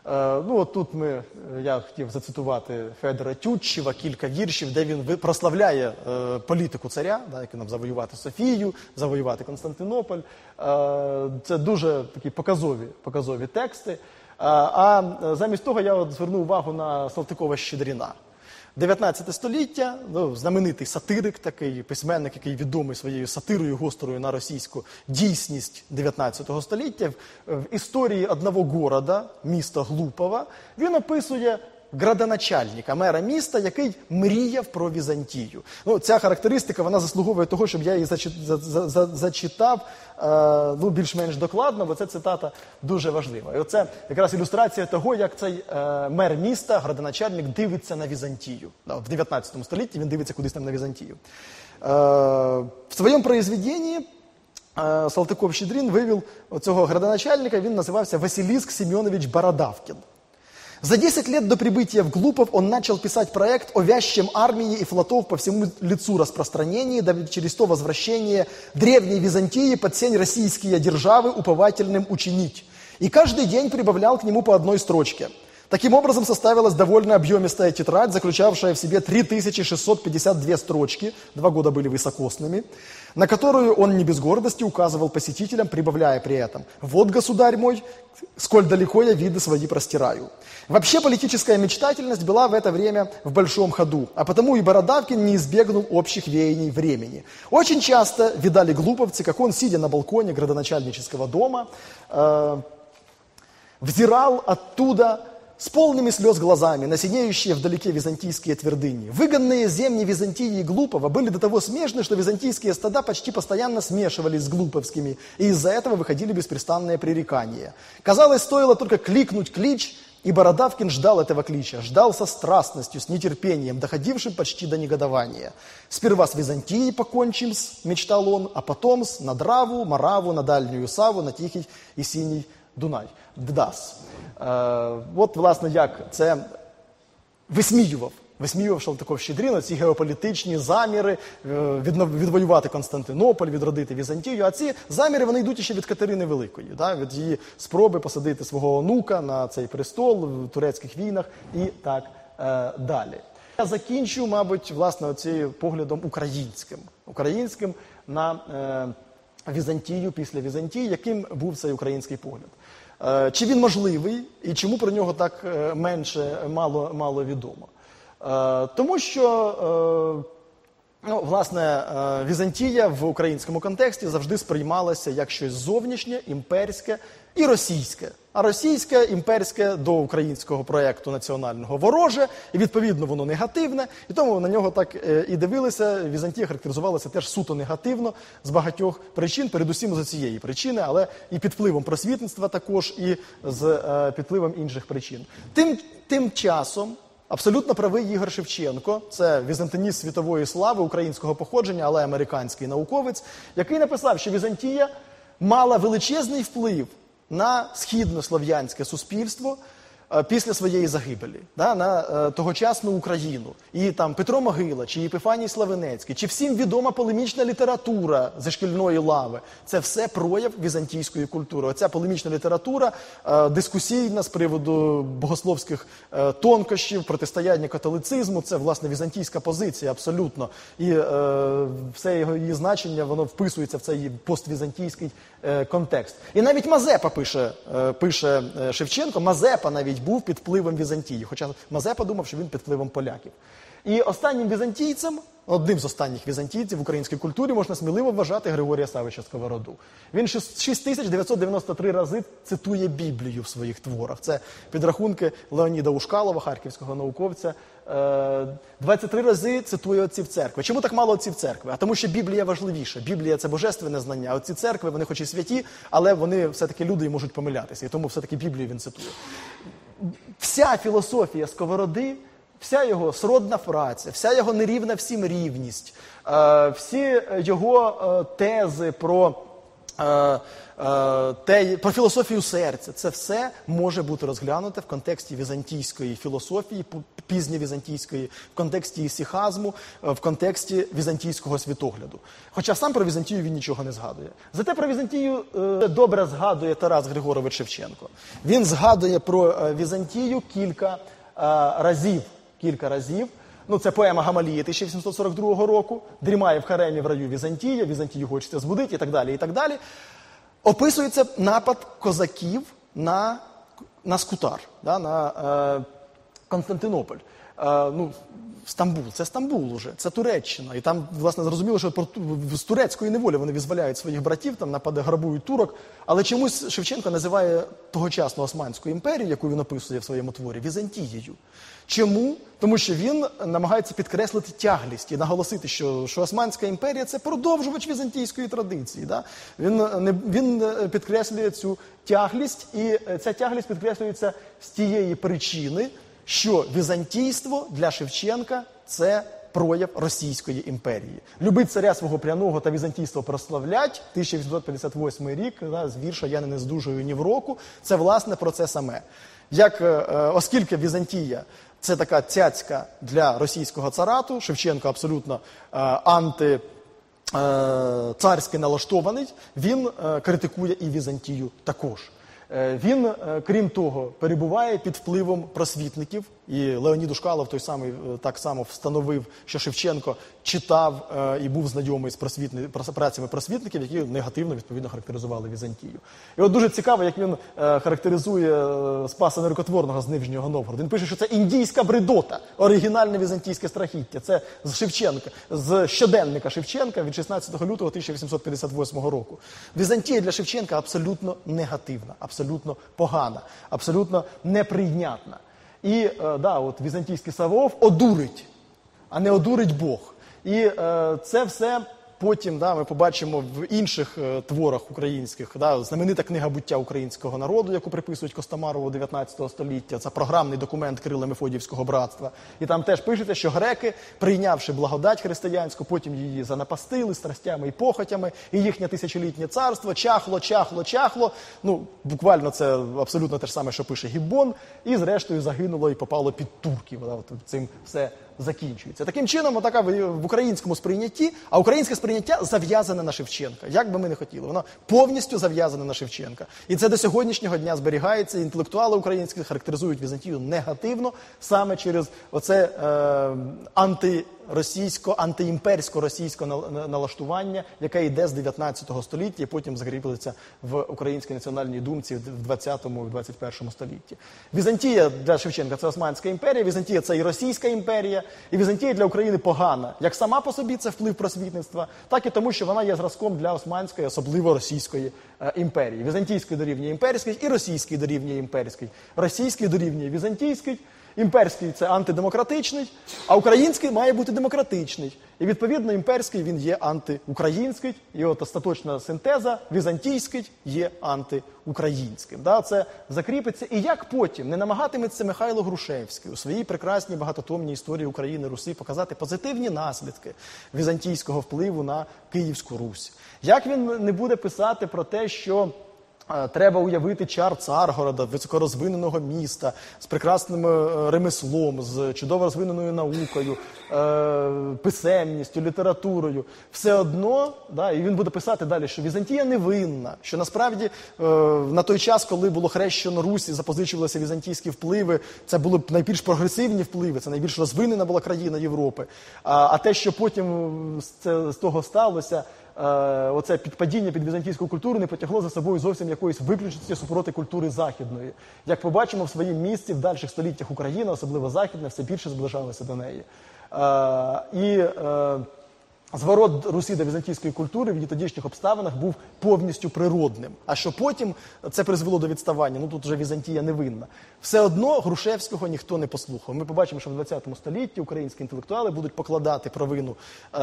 Speaker 2: Е, Ну, от тут ми, е, я хотів зацитувати Федора Тютчева, кілька віршів, де він прославляє е, політику царя, да, який нам завоювати Софію, завоювати Константинополь. Це дуже такі показові, показові тексти. А е, замість того я от звернув увагу на Салтикова Щедріна. 19 століття, ну, знаменитий сатирик, такий письменник, який відомий своєю сатирою гострою на російську дійсність 19 століття. В, в історії одного города, міста Глупова, він описує градоначальника, мера міста, який мріяв про Візантію. Ну, ця характеристика вона заслуговує того, щоб я її зачи- за- за- за- зачитав е, ну, більш-менш докладно, бо ця цитата дуже важлива. І оце якраз ілюстрація того, як цей е, мер міста, градоначальник, дивиться на Візантію. В 19 столітті він дивиться кудись там на Візантію. Е, в своєму произведенні е, Салтыков-Щедрин вивів цього градоначальника, він називався Василиск Семенович Бородавкин. За 10 лет до прибытия в Глупов он начал писать проект о вящем армии и флотов по всему лицу распространении, дабы через то возвращение древней Византии под сень российские державы уповательным учинить. И каждый день прибавлял к нему по одной строчке. Таким образом составилась довольно объемистая тетрадь, заключавшая в себе 3652 строчки, два года были высокосными, на которую он не без гордости указывал посетителям, прибавляя при этом «Вот, государь мой, сколь далеко я виды свои простираю». Вообще политическая мечтательность была в это время в большом ходу, а потому и Бородавкин не избегнул общих веяний времени. Очень часто видали глуповцы, как он, сидя на балконе градоначальнического дома, э, взирал оттуда с полными слез глазами на синеющие вдалеке византийские твердыни. Выгонные земли Византии и Глупова были до того смешны, что византийские стада почти постоянно смешивались с глуповскими, и из-за этого выходили беспрестанные пререкания. Казалось, стоило только кликнуть клич, И Бородавкин ждал этого клича, ждал со страстностью, с нетерпением, доходившим почти до негодования. «Сперва с Византией покончим, с, мечтал он, а потом с на Драву, Мораву, на Дальнюю Саву, на Тихий і Синій Дунай». ДДАС. Е, от, власне, як це висміював висміював Шалтаков Щедріна ці геополітичні заміри е, відвоювати Константинополь, відродити Візантію. А ці заміри вони йдуть ще від Катерини Великої, да, від її спроби посадити свого онука на цей престол в турецьких війнах і так е, далі. Я закінчу, мабуть, власне, цим поглядом українським, українським на е, Візантію після Візантії, яким був цей український погляд. Е, чи він можливий і чому про нього так е, менше мало, мало відомо? Е, тому що, ну, власне, Візантія в українському контексті завжди сприймалася як щось зовнішнє, імперське і російське. А російське імперське до українського проєкту національного вороже, і відповідно воно негативне, і тому на нього так і дивилися. Візантія характеризувалася теж суто негативно з багатьох причин, передусім за цієї причини, але і під впливом просвітництва також, і з під впливом інших причин. Тим, Тим часом. Абсолютно правий Ігор Шевченко, це візантиніст світової слави українського походження, але американський науковець, який написав, що Візантія мала величезний вплив на східнослов'янське суспільство. Е, після своєї загибелі да, на е, тогочасну Україну. І там Петро Могила, чи Єпифаній Славенецький, чи всім відома полемічна література зі шкільної лави це все прояв візантійської культури. Оця полемічна література е, дискусійна з приводу богословських тонкощів, протистояння католицизму. Це власне візантійська позиція абсолютно. І все його її значення воно вписується в цей поствізантійський контекст. І навіть Мазепа пише, пише Шевченко, Мазепа навіть навіть був під впливом Візантії, хоча Мазепа думав, що він під впливом поляків. І останнім візантійцем, одним з останніх візантійців в українській культурі, можна сміливо вважати Григорія Савича Сковороду. Він 6993 рази цитує Біблію в своїх творах. Це підрахунки Леоніда Ушкалова, харківського науковця. 23 е, рази цитує отців церкви. Чому так мало отців церкви? А тому, що Біблія важливіша. Біблія це божественне знання. Отці церкви, вони хоч і святі, але вони все-таки люди і можуть помилятися. І тому все-таки Біблію він цитує. Вся філософія сковороди вся його сродна праця, вся його нерівна всім рівність, е, всі його е, тези про те, про філософію серця, це все може бути розглянуте в контексті візантійської філософії, пізньовізантійської, в контексті ісіхазму, в контексті візантійського світогляду. Хоча сам про Візантію він нічого не згадує. Зате про Візантію добре згадує Тарас Григорович Шевченко. Він згадує про Візантію кілька разів кілька разів. Ну, це поема Гамалії 1842 року, дрімає в харемі в раю Візантія, Візантію хочеться збудити і так далі. і так далі. Описується напад козаків на на Скутар, да, на е, Константинополь. Е, ну, Стамбул, це Стамбул уже, це Туреччина. І там, власне, зрозуміло, що з турецької неволі вони визволяють своїх братів, там нападе грабують турок. Але чомусь Шевченко називає тогочасну Османську імперію, яку він описує в своєму творі, Візантією. Чому? Тому що він намагається підкреслити тяглість і наголосити, що що Османська імперія це продовжувач візантійської традиції. Да? Він не, він підкреслює цю тяглість, і ця тяглість підкреслюється з тієї причини, що візантійство для Шевченка це прояв Російської імперії. Любить царя свого пряного та візантійство прославлять 1858 рік да, з вірша Я не здужую ні в року. Це власне про це саме. Як, е, Оскільки Візантія це така цяцька для російського царату, Шевченко абсолютно е, анти. Царський налаштований, він критикує і Візантію також. Він, крім того, перебуває під впливом просвітників, і Леонід Ушкалов той самий е, так само встановив, що Шевченко читав е, і був знайомий з просвітни, працями просвітників, які негативно відповідно характеризували Візантію. І от дуже цікаво, як він е, характеризує Спаса Нерукотворного з Нижнього Новгорода. Він пише, що це індійська бредота, оригінальне візантійське страхіття. Це з Шевченка, з щоденника Шевченка від 16 лютого 1858 року. Візантія для Шевченка абсолютно негативна, абсолютно погана, абсолютно неприйнятна. І е, да, от візантійський Савов одурить, а не одурить Бог. І е, це все Потім да, ми побачимо в інших е, творах українських да, знаменита книга буття українського народу, яку приписують Костомарову 19 століття. Це програмний документ Кирила Мефодіївського братства. І там теж пишеться, що греки, прийнявши благодать християнську, потім її занапастили страстями і похотями, і їхнє тисячолітнє царство чахло, чахло, чахло. Ну, буквально це абсолютно те ж саме, що пише Гіббон, і зрештою загинуло і попало під турків. Да, от цим все закінчується. Таким чином, отака в українському сприйнятті, а українське сприйняття зав'язане на Шевченка. Як би ми не хотіли, воно повністю зав'язане на Шевченка. І це до сьогоднішнього дня зберігається. Інтелектуали українські характеризують Візантію негативно саме через оце е, антиросійсько, антиімперсько російське нал- налаштування, яке йде з 19 століття і потім закріплюється в українській національній думці в 20-му і 21 столітті. Візантія для Шевченка це Османська імперія, Візантія це і Російська імперія, і Візантія для України погана. Як сама по собі це вплив просвітництва, так і тому, що вона є зразком для Османської, особливо Російської е, імперії. Візантійської дорівнює імперській і російській дорівнює імперській. Російський дорівнює візантійський. Імперський це антидемократичний, а український має бути демократичний. І відповідно імперський він є антиукраїнський. І от остаточна синтеза візантійський є антиукраїнським. Да, це закріпиться. І як потім не намагатиметься Михайло Грушевський у своїй прекрасній багатотомній історії України Руси показати позитивні наслідки візантійського впливу на Київську Русь? Як він не буде писати про те, що Треба уявити чар Царгорода, високорозвиненого міста з прекрасним е, ремеслом, з чудово розвиненою наукою, е, писемністю, літературою. Все одно, да, і він буде писати далі, що Візантія невинна, що насправді е, на той час, коли було хрещено Русь запозичувалися візантійські впливи, це були б найбільш прогресивні впливи, це найбільш розвинена була країна Європи. А те, що потім з того сталося. Е, оце підпадіння під візантійську культуру не потягло за собою зовсім якоїсь виключності супроти культури західної. Як побачимо в своїм місці в дальших століттях Україна, особливо західна, все більше зближалася до неї. Е, і е, Зворот Русі до візантійської культури в тодішніх обставинах був повністю природним. А що потім це призвело до відставання? Ну тут вже Візантія не винна. Все одно Грушевського ніхто не послухав. Ми побачимо, що в 20 столітті українські інтелектуали будуть покладати провину е-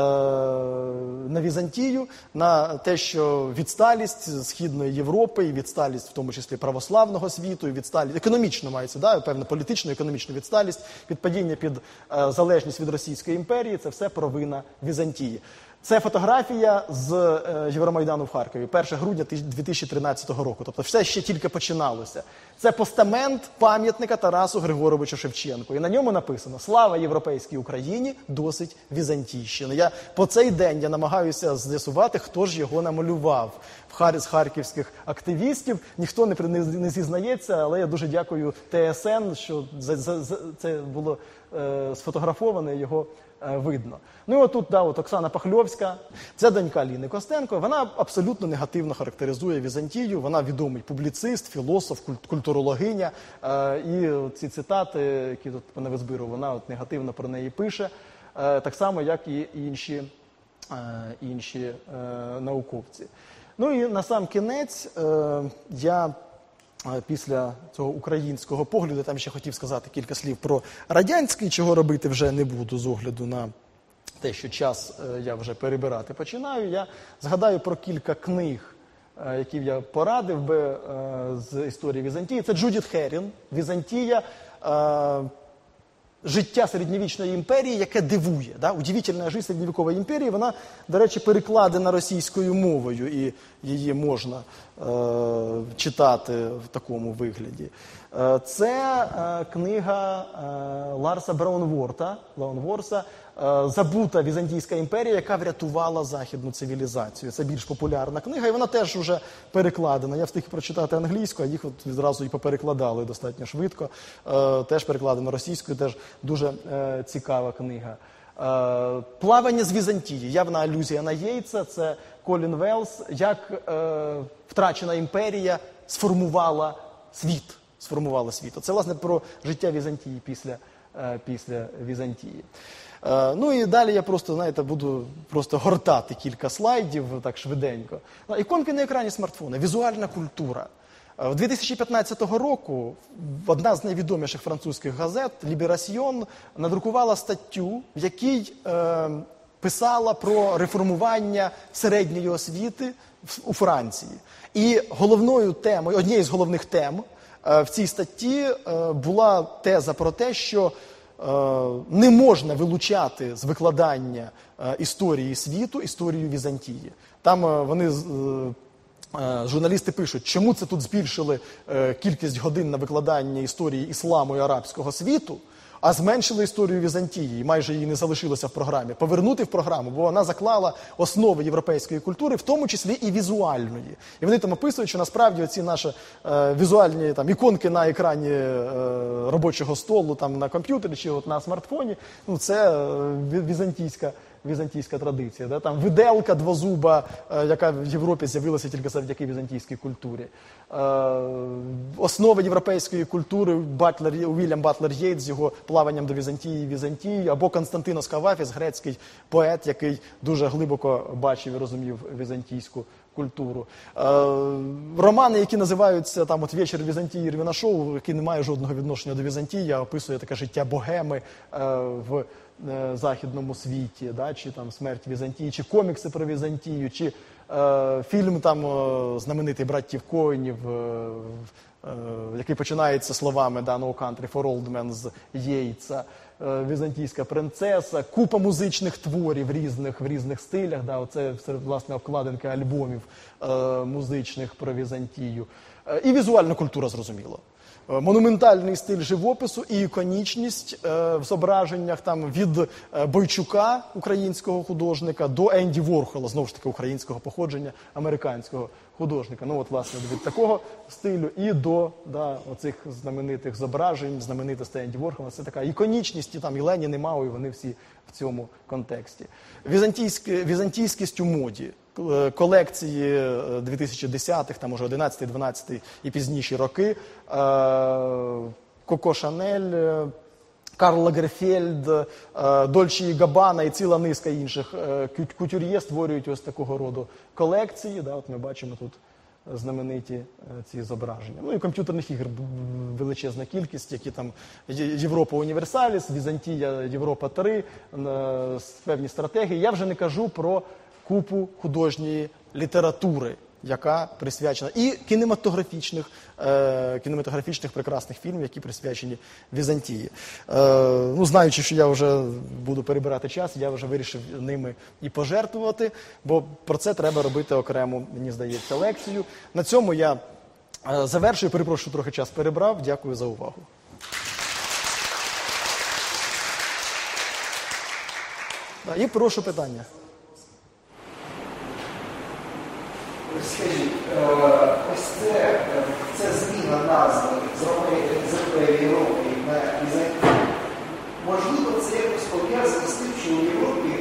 Speaker 2: на Візантію, на те, що відсталість Східної Європи, і відсталість, в тому числі православного світу, і відсталість економічно мається, да, певна політичну, економічну відсталість, підпадіння під е- залежність від Російської імперії це все провина Візантії. Це фотографія з е, Євромайдану в Харкові, 1 грудня 2013 року. Тобто все ще тільки починалося. Це постамент пам'ятника Тарасу Григоровичу Шевченку. І на ньому написано Слава європейській Україні, досить Візантійщини. Я по цей день я намагаюся з'ясувати, хто ж його намалював з харківських активістів. Ніхто не, при- не, зізнається, але я дуже дякую ТСН, що за, за, за, це було е, сфотографовано, і його видно. Ну і отут да, от Оксана Пахльовська, це донька Ліни Костенко. Вона абсолютно негативно характеризує Візантію. Вона відомий публіцист, філософ, культурологиня. Е, і ці цитати, які тут пане Визбиру, вона от негативно про неї пише, е, так само, як і інші, е, інші е, науковці. Ну і на сам кінець е, я е, після цього українського погляду там ще хотів сказати кілька слів про радянський, чого робити вже не буду з огляду на те, що час е, я вже перебирати починаю. Я згадаю про кілька книг, е, які я порадив би е, з історії Візантії. Це Джудіт Херін, Візантія. Життя середньовічної імперії, яке дивує. Да? Удивительная жизнь средневековой империи, вона, до речі, перекладена російською мовою, і її можна е, читати в такому вигляді. Е, це е, книга е, Ларса Браунворта, Браунворса е, Забута Візантійська імперія, яка врятувала західну цивілізацію. Це більш популярна книга, і вона теж вже перекладена. Я встиг прочитати англійську, а їх от відразу і поперекладали достатньо швидко. Е, теж перекладено російською, теж дуже е, цікава книга. Е, Плавання з Візантії. Явна алюзія на Єйтса. Це Колін Велс, як е, втрачена імперія сформувала світ. Сформувала світ. Це власне про життя Візантії після, е, після Візантії. Е, Ну і далі я просто, знаєте, буду просто гортати кілька слайдів так швиденько. Ну, Іконки на екрані смартфона, візуальна культура. Е, В 2015 року одна з найвідоміших французьких газет Ліберасьйон надрукувала статтю, в якій е, писала про реформування середньої освіти у Франції. І головною темою, однією з головних тем е, в цій статті е, була теза про те, що не можна вилучати з викладання е, історії світу історію Візантії. Там е, вони е, Е, Журналісти пишуть, чому це тут збільшили е, кількість годин на викладання історії ісламу і арабського світу, а зменшили історію Візантії, і майже її не залишилося в програмі. Повернути в програму, бо вона заклала основи європейської культури, в тому числі і візуальної. І вони там описують, що насправді оці наші е, візуальні там іконки на екрані е, робочого столу, там на комп'ютері чи от на смартфоні, ну це е, візантійська візантійська традиція. Да? Там виделка двозуба, е, яка в Європі з'явилася тільки завдяки візантійській культурі. Е, основи європейської культури Батлер, Уільям Батлер Єйт з його плаванням до Візантії, Візантії, або Константинос Кавафіс, грецький поет, який дуже глибоко бачив і розумів візантійську культуру. Е, романи, які називаються там от «Вечір Візантії Ірвіна Шоу, який не має жодного відношення до Візантії, а описує таке життя богеми в е, західному світі, да, чи там смерть Візантії, чи комікси про Візантію, чи е, фільм там знаменитий братів Коїнів, е, е, який починається словами да, No Country for Old Men з Єйца. е, Візантійська принцеса, купа музичних творів різних в різних стилях. Да, оце власне обкладинки альбомів е, музичних про Візантію. Е, і візуальна культура, зрозуміло. Е, Монументальний стиль живопису і іконічність е, в зображеннях там від е, Бойчука, українського художника, до Енді Ворхола, знову ж таки українського походження, американського художника. Ну от власне від такого стилю і до да, оцих знаменитих зображень, знаменитостей Енді Ворхола. Це така іконічність, і там і Ленін, і і вони всі в цьому контексті. Візантійське, візантійськість у моді. Е, Колекції е, 2010-х, там уже 11, 12 і пізніші роки. е, Коко Шанель, е, Карл Лагерфельд, е, Дольче і Габана і ціла низка інших е, кутюр'є створюють ось такого роду колекції. Да, от ми бачимо тут знамениті е, ці зображення. Ну і комп'ютерних б- величезна кількість, які там Європа Універсаліс, Візантія, Європа 3, е, певні стратегії. Я вже не кажу про купу художньої літератури. Яка присвячена і кінематографічних, е, кінематографічних прекрасних фільмів, які присвячені Візантії. Е, ну, знаючи, що я вже буду перебирати час, я вже вирішив ними і пожертвувати, бо про це треба робити окрему, мені здається, лекцію. На цьому я е, завершую. Перепрошую, трохи час перебрав. Дякую за увагу. І прошу питання.
Speaker 3: Скажіть, е, ось це, е, це зміна назви з з на Візантію. Можливо, це якось пов'язано з тим, що у Європі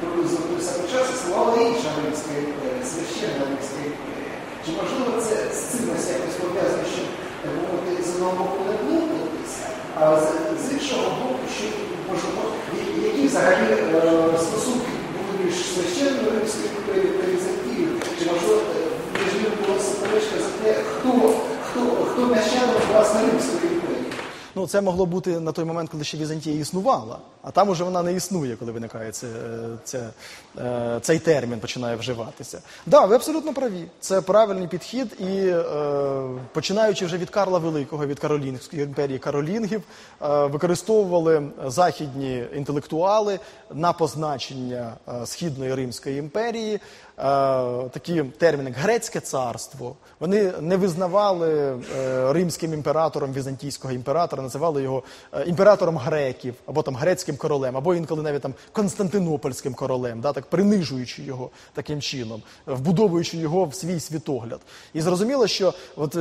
Speaker 3: приблизно самий час існувала інша Римська імперія, священна Римська імперія. Чи можливо це з цим ось якось пов'язано, що мовити, з одного боку не плутатися, а з, з іншого боку, що можливо, які взагалі е, стосунки були між священною Римською імперією та Візантією? Можливо між за те, хто, хто, хто нащадок власне Римської імперії?
Speaker 2: Ну, це могло бути на той момент, коли ще Візантія існувала, а там уже вона не існує, коли виникає це, це, е, цей термін починає вживатися. Так, да, ви абсолютно праві. Це правильний підхід, і е, починаючи вже від Карла Великого, від Каролінгської імперії Каролінгів, е, використовували західні інтелектуали на позначення Східної Римської імперії. Е, Такі терміни грецьке царство. Вони не визнавали е, римським імператором візантійського імператора, називали його е, імператором греків, або там грецьким королем, або інколи навіть там Константинопольським королем, да, так принижуючи його таким чином, вбудовуючи його в свій світогляд. І зрозуміло, що от,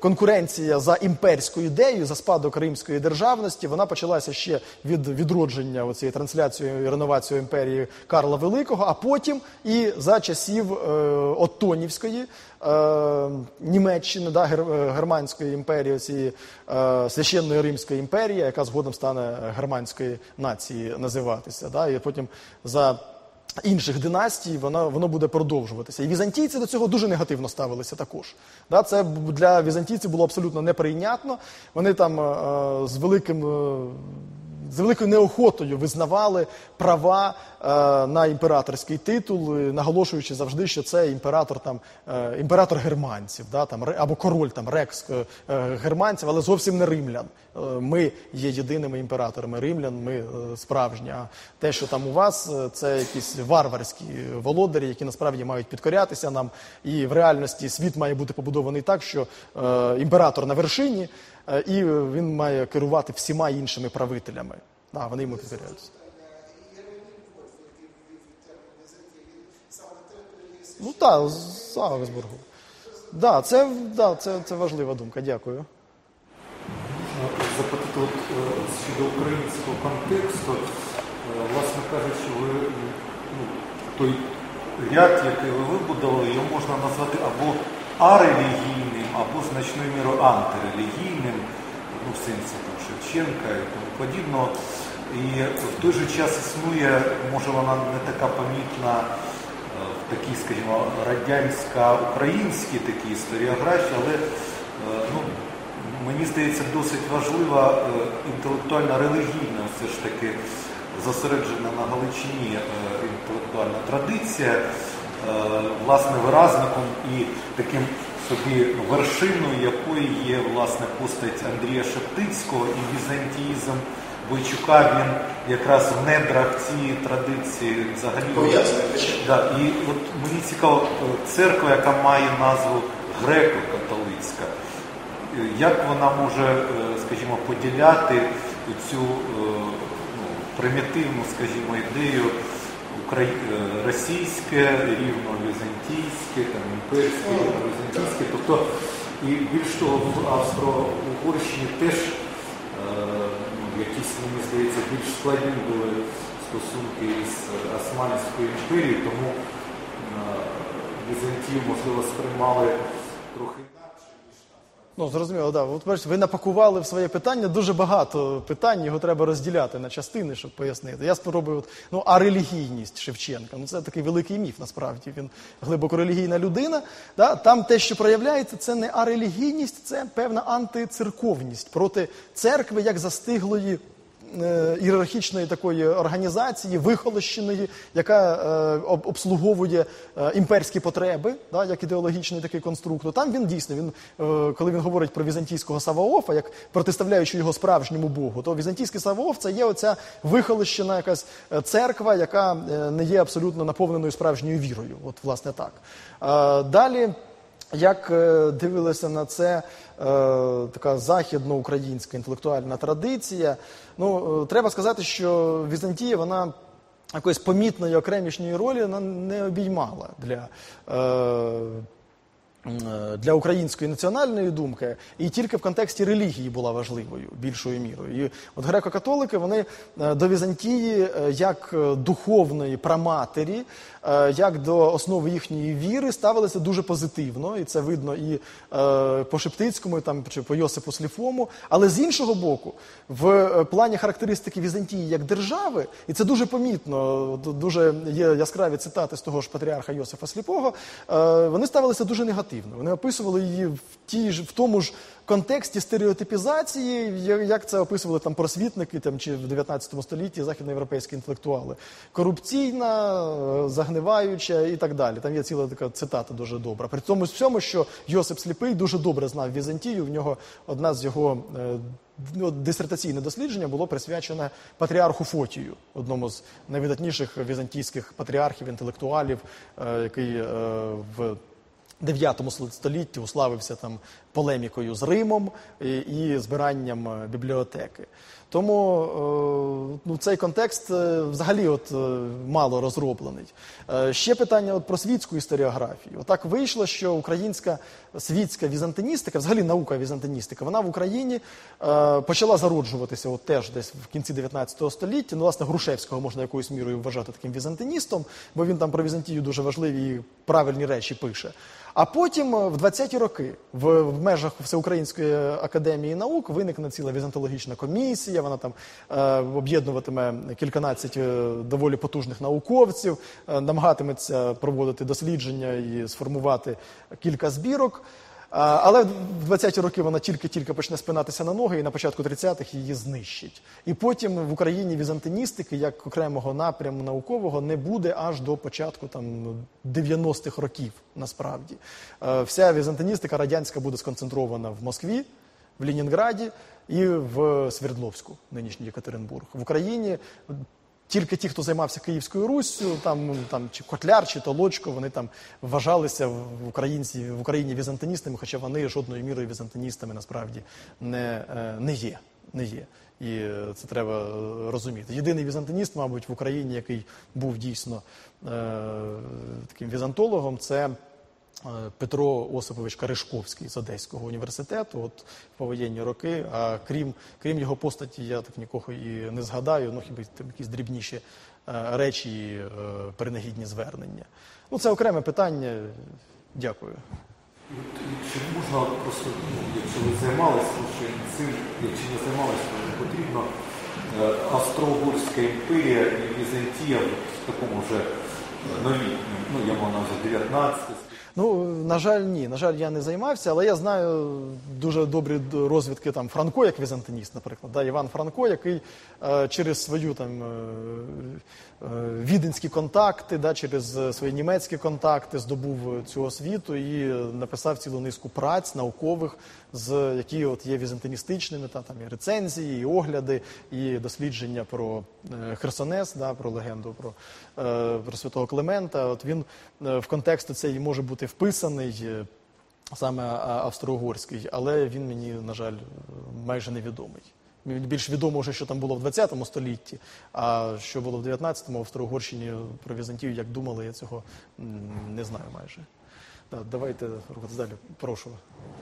Speaker 2: конкуренція за імперську ідею, за спадок римської державності, вона почалася ще від відродження цієї трансляції і реновації імперії Карла Великого, а потім і за часів е, Оттонівської е, Німеччини, да, гер, е, Германської імперії, цієї е, священної Римської імперії, яка згодом стане германської нації називатися. Да, і потім за інших династій воно, воно буде продовжуватися. І візантійці до цього дуже негативно ставилися також. Да, це для візантійців було абсолютно неприйнятно. Вони там е, з великим. З великою неохотою визнавали права е, на імператорський титул, наголошуючи завжди, що це імператор там е, імператор германців, да, там або король там рекс е, германців, але зовсім не римлян. Ми є єдиними імператорами римлян, ми справжні. А те, що там у вас, це якісь варварські володарі, які насправді мають підкорятися нам. І в реальності світ має бути побудований так, що імператор на вершині, і він має керувати всіма іншими правителями. Да, вони йому підкоряються. Ну так, з Аугсбургу. Да, це, да, це, це важлива думка. Дякую.
Speaker 4: Запитати от, е, щодо українського контексту. Е, Власне кажучи, ви ну, той ряд, який ви вибудували, його можна назвати або арелігійним, або значною мірою антирелігійним, ну, в сенсі там, Шевченка і тому подібного. І в той же час існує, може вона не така помітна е, в такій, скажімо, радянсько-українській такій історіографії, але е, ну, мені здається, досить важлива е, інтелектуальна релігійна все ж таки зосереджена на Галичині е, інтелектуальна традиція, е, власне, виразником і таким собі вершиною якої є власне постать Андрія Шептицького і візантіїзм Бойчука, він якраз в недрах цієї традиції взагалі. Да, і от мені цікаво, е, церква, яка має назву греко-католицька, як вона може, е, скажімо, поділяти цю е, ну, примітивну, скажімо, ідею украї- е, російське, рівно візантійське, там, імперське, рівно візантійське. Тобто, і більш того, в Австро-Угорщині теж е, ну, якісь, мені здається, більш складні були стосунки із Османською імперією, тому е, Візантію, можливо, сприймали трохи.
Speaker 2: Ну, зрозуміло, да. От бачите, ви напакували в своє питання дуже багато питань, його треба розділяти на частини, щоб пояснити. Я спробую, от, ну, а релігійність Шевченка. Ну, це такий великий міф, насправді. Він глибоко релігійна людина. Да? Там те, що проявляється, це не арелігійність, це певна антицерковність проти церкви як застиглої ієрархічної такої організації, вихолощеної, яка е, обслуговує е, імперські потреби, да, як ідеологічний такий конструктор. Там він дійсно, він, е, коли він говорить про візантійського Саваофа, як протиставляючи його справжньому Богу, то візантійський Саваоф це є оця вихолощена якась е, церква, яка е, не є абсолютно наповненою справжньою вірою. От, власне, так. Е, Далі. Як е, дивилася на це е, така західноукраїнська інтелектуальна традиція? Ну, е, треба сказати, що Візантія вона якоїсь помітної окремішньої ролі вона не обіймала для. Е, для української національної думки і тільки в контексті релігії була важливою більшою мірою. І от греко-католики вони е, до Візантії е, як е, духовної праматері, е, як до основи їхньої віри ставилися дуже позитивно, і це видно і е, по Шептицькому, і там чи по Йосипу Сліфому. Але з іншого боку, в е, плані характеристики Візантії як держави, і це дуже помітно, дуже є яскраві цитати з того ж патріарха Йосифа Сліпого. е, Вони ставилися дуже негативно. Вони описували її в тій ж в тому ж контексті стереотипізації, як це описували там просвітники там чи в 19 столітті західноєвропейські інтелектуали. Корупційна, е, загниваюча і так далі. Там є ціла така цитата дуже добра. При тому всьому, що Йосип Сліпий дуже добре знав Візантію. В нього одна з його е, ну, дисертаційне дослідження було присвячене патріарху Фотію, одному з найвидатніших візантійських патріархів, інтелектуалів, е, який в 9 столітті уславився там полемікою з Римом і, і збиранням е, бібліотеки. Тому е, ну, цей контекст е, взагалі от, е, мало розроблений. Е, ще питання от, про світську історіографію. Отак вийшло, що українська світська візантиністика, взагалі наука візантиністика, вона в Україні е, почала зароджуватися от, теж десь в кінці 19 століття. Ну, власне, Грушевського можна якоюсь мірою вважати таким візантиністом, бо він там про Візантію дуже важливі і правильні речі пише. А потім е, в 20-ті роки в, в межах Всеукраїнської академії наук виникне ціла візантологічна комісія. Вона там е, об'єднуватиме кільканадцять е, доволі потужних науковців, е, намагатиметься проводити дослідження і сформувати кілька збірок. Але в 20-ті роки вона тільки-тільки почне спинатися на ноги, і на початку 30-х її знищить. І потім в Україні візантиністики, як окремого напряму наукового, не буде аж до початку там 90-х років. Насправді, вся візантиністика радянська буде сконцентрована в Москві, в Ленінграді і в Свердловську, нинішній Єкатеринбург. В Україні тільки ті, хто займався Київською Руссю, там, там чи Котляр, чи Толочко, вони там вважалися в українці в Україні візантиністами, хоча вони жодною мірою візантиністами насправді не, е, не є. Не є. І е, це треба е, розуміти. Єдиний візантиніст, мабуть, в Україні, який був дійсно е, таким візантологом, це Петро Осипович Каришковський з Одеського університету, от в повоєнні роки. А крім, крім його постаті, я так нікого і не згадаю, ну хіба там якісь дрібніші е, речі, е, принагідні звернення. Ну, це окреме питання. Дякую.
Speaker 4: Чи можна просто, ну, якщо ви займалися цим, якщо не займалися, то потрібно е, Австро-Угорська імперія і Візантія в такому вже е, новітньому, ну я на увазі 19
Speaker 2: Ну, на жаль, ні. На жаль, я не займався, але я знаю дуже добрі розвідки там Франко, як візантиніст, наприклад, да, Іван Франко, який е, через свою там е, віденські контакти, да, через е, свої німецькі контакти здобув е, цю освіту і е, написав цілу низку праць наукових, з які от є візантиністичними, та там і рецензії, і огляди, і дослідження про е, Херсонес, да, про легенду про, е, про святого Климента. От він е, в контекст цей може бути вписаний. е, Саме австро-угорський, але він мені, на жаль, майже невідомий. Більш відомо вже, що там було в 20 столітті, а що було в 19-му в Австро-Угорщині про Візантію, як думали, я цього не знаю майже. Да, давайте рухатись далі. Прошу.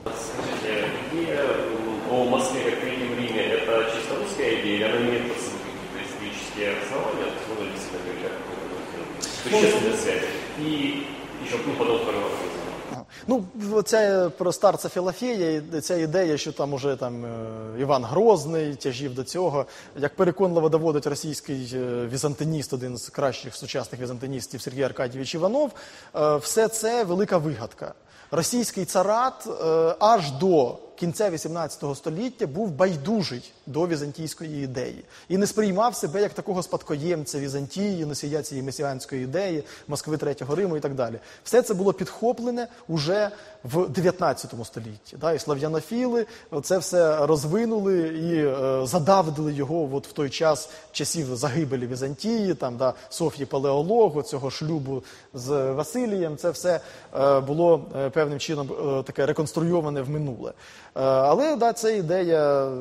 Speaker 5: Скажите, идея м, о Москве как Третьем Риме – это чисто русская идея, она имеет под собой какие-то исторические основания, то можно действительно говорить о какой-то существенной связи. И еще ну, подобного образом.
Speaker 2: Ну, це про старця Філофея, ця ідея, що там уже там е, Іван Грозний тяжів до цього, як переконливо доводить російський е, візантиніст, один з кращих сучасних візантиністів Сергій Аркадійович Іванов, е, все це велика вигадка. Російський царат аж до кінця XVIII століття був байдужий до візантійської ідеї і не сприймав себе як такого спадкоємця Візантії, носія цієї месіанської ідеї, Москви Третього Риму і так далі. Все це було підхоплене уже в 19 столітті. Да? І слав'янофіли це все розвинули і е, задавдили його от в той час часів загибелі Візантії, там да, Софії Палеологу, цього шлюбу з Василієм. Це все е, було е, певним чином е, таке реконструйоване в минуле. Е, але да, це ідея.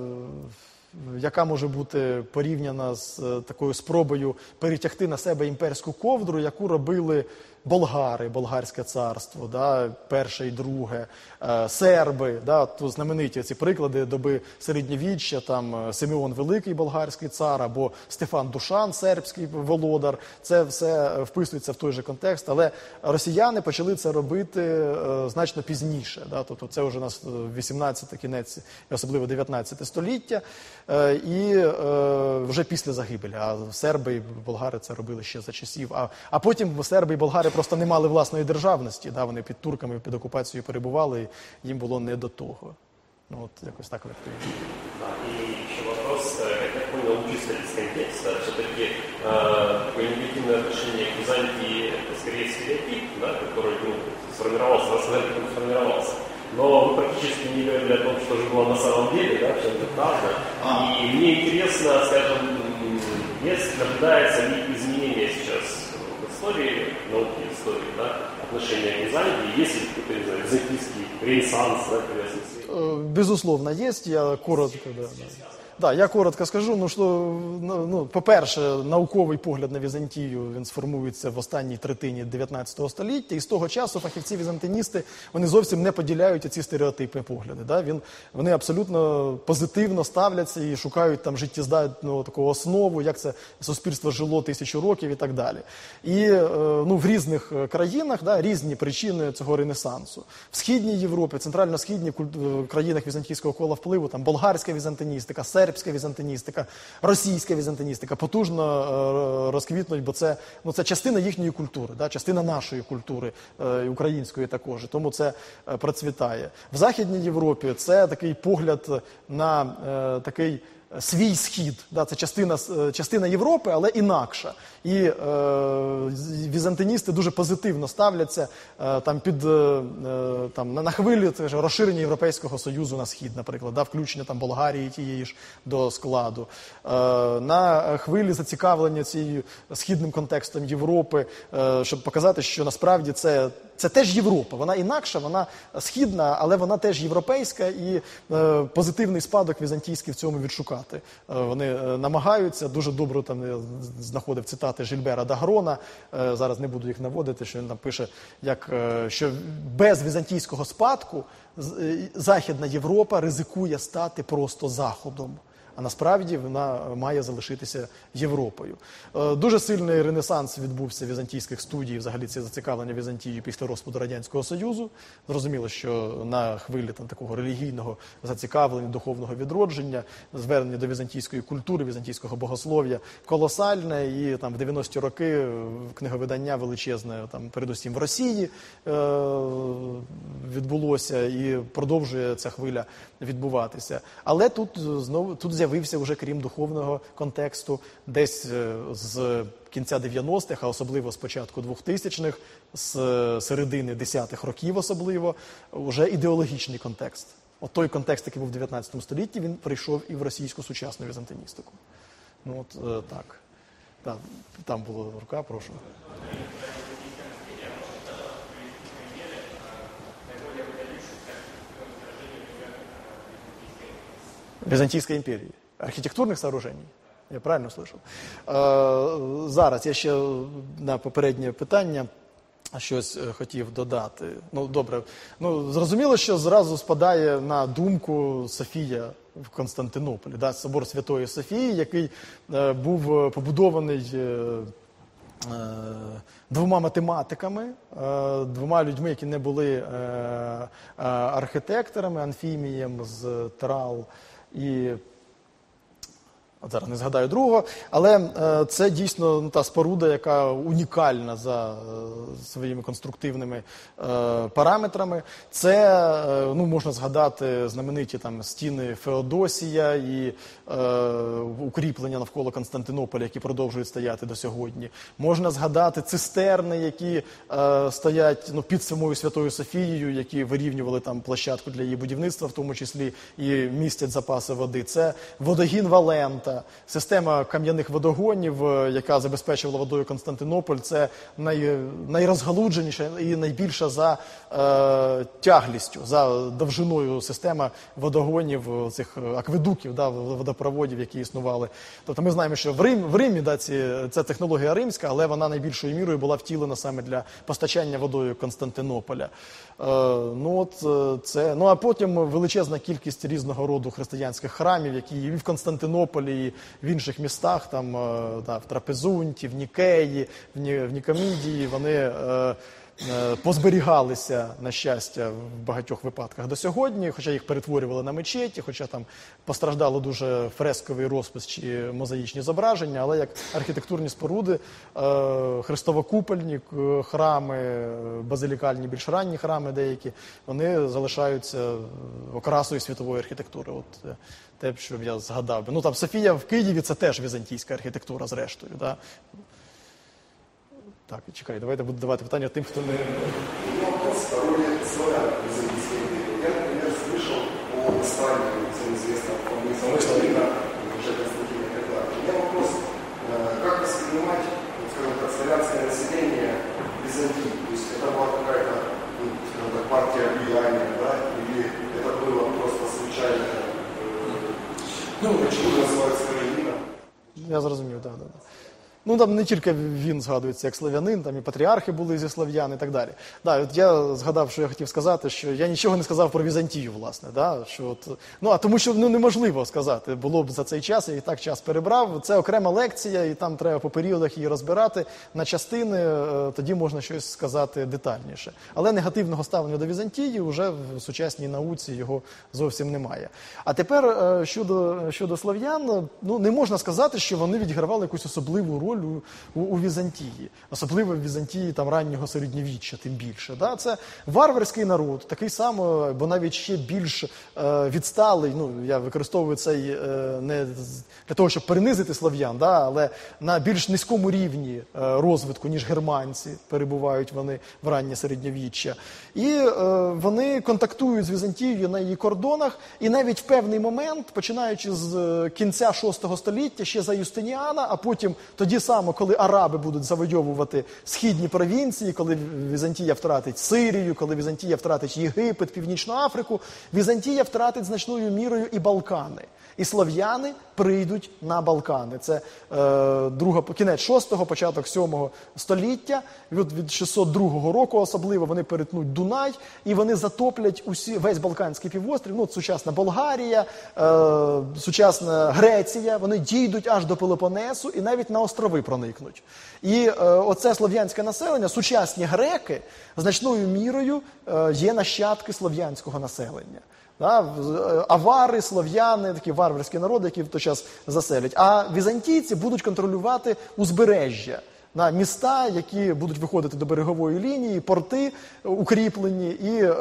Speaker 2: яка може бути порівняна з е, такою спробою перетягти на себе імперську ковдру, яку робили болгари, болгарське царство, да, перше і друге, е, серби, да, тут знамениті ці приклади доби середньовіччя, там е, Симеон Великий болгарський цар або Стефан Душан, сербський володар. Це все е, вписується в той же контекст, але росіяни почали це робити значно пізніше. Да, тобто це вже у нас 18 кінець, особливо 19 століття, і вже після загибелі. А серби і болгари це робили ще за часів. А, а потім серби і болгари просто не мали власної державності. Да, вони під турками під окупацією перебували, і їм було не до того. Ну от якось так відповім.
Speaker 5: Да, и еще вопрос, э, как я понял, чисто из контекста, все-таки э, такое негативное отношение к Византии, это скорее стереотип, да, который ну, сформировался, рассказали, как он сформировался. Но вы практически не говорили о том, что же было на самом деле, да, все это правда. И мне интересно, скажем, м, есть, наблюдается ли изменение сейчас в истории, науки истории, да, отношения к Византии, есть ли какой-то, не знаю, да,
Speaker 2: Э, Безусловно, есть. Я коротко, да, да. Да, я коротко скажу. Ну що ну, ну, по-перше, науковий погляд на Візантію він сформується в останній третині 19 століття, і з того часу фахівці візантиністи вони зовсім не поділяють ці стереотипи погляди. Да? Він, вони абсолютно позитивно ставляться і шукають там життєздатну таку основу, як це суспільство жило тисячу років і так далі. І е, ну, в різних е, країнах да, різні причини цього ренесансу. В східній Європі, центрально-східній е, країнах візантійського кола впливу, там болгарська візантиністика, сербська сербська візантиністика, російська візантиністика потужно е, розквітнуть, бо це, ну, це частина їхньої культури, да, частина нашої культури е, української також. Тому це е, процвітає. В Західній Європі це такий погляд на такий свій схід. Да, це частина, е, частина Європи, але інакша. І е, візантиністи дуже позитивно ставляться е, там під е, е, там, на, хвилі це розширення Європейського Союзу на схід, наприклад, да, включення там Болгарії тієї ж до складу. Е, на хвилі зацікавлення цією східним контекстом Європи, е, щоб показати, що насправді це. Це теж Європа, вона інакша, вона східна, але вона теж європейська і е, позитивний спадок візантійський в цьому відшукати. Е, вони е, намагаються дуже добре там я знаходив цитати Жильбера Дагрона. Е, зараз не буду їх наводити, що він там пише, як е, що без візантійського спадку е, Західна Європа ризикує стати просто заходом. А насправді вона має залишитися Європою. Е, Дуже сильний ренесанс відбувся візантійських студій, взагалі це зацікавлення Візантією після розпаду Радянського Союзу. Зрозуміло, що на хвилі там такого релігійного зацікавлення, духовного відродження, звернення до візантійської культури, візантійського богослов'я колосальне. І там в 90-ті роки е, книговидання величезне, там передусім в Росії е, відбулося і продовжує ця хвиля відбуватися. Але тут е, знову тут з'явився вже крім духовного контексту, десь е, з кінця 90-х, а особливо з початку 2000-х, з е, середини 10-х років, особливо, вже ідеологічний контекст. От той контекст, який був в 19 столітті, він прийшов і в російську сучасну візантиністику. Ну от е, так. Там, там була рука, прошу. Византийской империи, архітектурних сооружений. Я правильно слышав? Е, зараз я ще на попереднє питання щось е, хотів додати. Ну, добре. Ну, зрозуміло, що зразу спадає на думку Софія в Константинополі, да, собор Святої Софії, який е, був побудований. Двома математиками, двома людьми, які не були архітекторами, Анфімієм з Трал і От зараз не згадаю другого, але е, це дійсно ну, та споруда, яка унікальна за е, своїми конструктивними е, параметрами. Це е, ну, можна згадати знамениті там стіни Феодосія і е, укріплення навколо Константинополя, які продовжують стояти до сьогодні. Можна згадати цистерни, які е, стоять ну, під самою Святою Софією, які вирівнювали там площадку для її будівництва, в тому числі і містять запаси води. Це водогін Валента, система кам'яних водогонів, е, яка забезпечувала водою Константинополь. Це най, найрозгалудженіша і найбільша за е, тяглістю, за довжиною система водогонів, е, цих е, акведуків, да, водопроводів, які існували. Тобто ми знаємо, що в, Рим, в Римі да, ці, це технологія римська, але вона найбільшою мірою була втілена саме для постачання водою Константинополя. Е, ну, от, це, ну а потім величезна кількість різного роду християнських храмів, які і в Константинополі, і в інших містах, там е, да, в Трапезунті, в Нікеї, в, Ні, в Нікомідії, вони. Е, е, Позберігалися на щастя в багатьох випадках до сьогодні, хоча їх перетворювали на мечеті, хоча там постраждало дуже фресковий розпис чи мозаїчні зображення, але як архітектурні споруди, хрестовокупольні е, храми, базилікальні, більш ранні храми деякі, вони залишаються окрасою світової архітектури. От те, що я згадав би. Ну там Софія в Києві це теж візантійська архітектура, зрештою. Да? Так, чекай, давайте буду давати питання тим, хто не.
Speaker 1: вопрос о роли славян в Византийской империи. Я, например, слышал о восстании всем известном Константина, уже Константина и так далее. У меня вопрос, э, как воспринимать, вот, скажем так, славянское население Византии? То есть это была какая-то, ну, скажем так, партия ну, почему называется Украина?
Speaker 2: Я зрозумів, так, да, да. Ну там не тільки він згадується як слав'янин, там і патріархи були зі слав'ян і так далі. Да, от я згадав, що я хотів сказати, що я нічого не сказав про Візантію, власне. Да, що от, ну а тому, що ну неможливо сказати, було б за цей час, я і так час перебрав. Це окрема лекція, і там треба по періодах її розбирати на частини. е, Тоді можна щось сказати детальніше. Але негативного ставлення до Візантії вже в сучасній науці його зовсім немає. А тепер е, щодо, щодо слов'ян, ну не можна сказати, що вони відігравали якусь особливу роль у, у, у Візантії, особливо в Візантії там раннього середньовіччя, тим більше. Да? Це варварський народ, такий самий, бо навіть ще більш е, відсталий. Ну я використовую цей е, не для того, щоб перенизити слов'ян, да? але на більш низькому рівні е, розвитку, ніж германці, перебувають вони в раннє середньовіччя. І е, вони контактують з Візантією на її кордонах, і навіть в певний момент, починаючи з е, кінця VI століття, ще за Юстиніана, а потім тоді само, коли араби будуть завойовувати східні провінції, коли Візантія втратить Сирію, коли Візантія втратить Єгипет, Північну Африку, Візантія втратить значною мірою і Балкани. І слов'яни прийдуть на Балкани. Це е, друга, кінець 6-го, початок 7-го століття. Від, від 602 року особливо вони перетнуть Дунай і вони затоплять усі, весь Балканський півострів, ну, сучасна Болгарія, е, сучасна Греція. Вони дійдуть аж до Пелопонесу і навіть на острови проникнуть. І е, оце слов'янське населення, сучасні греки, значною мірою е, є нащадки слов'янського населення. Да, е, авари, слов'яни, такі варварські народи, які в той час заселять. А візантійці будуть контролювати узбережжя. На міста, які будуть виходити до берегової лінії, порти укріплені, і е,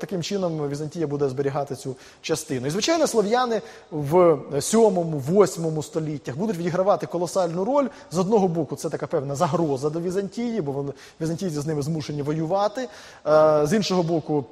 Speaker 2: таким чином Візантія буде зберігати цю частину. І звичайно, слов'яни в 7-8 століттях будуть відігравати колосальну роль. З одного боку, це така певна загроза до Візантії, бо вони візантійці з ними змушені воювати. Е, з іншого боку.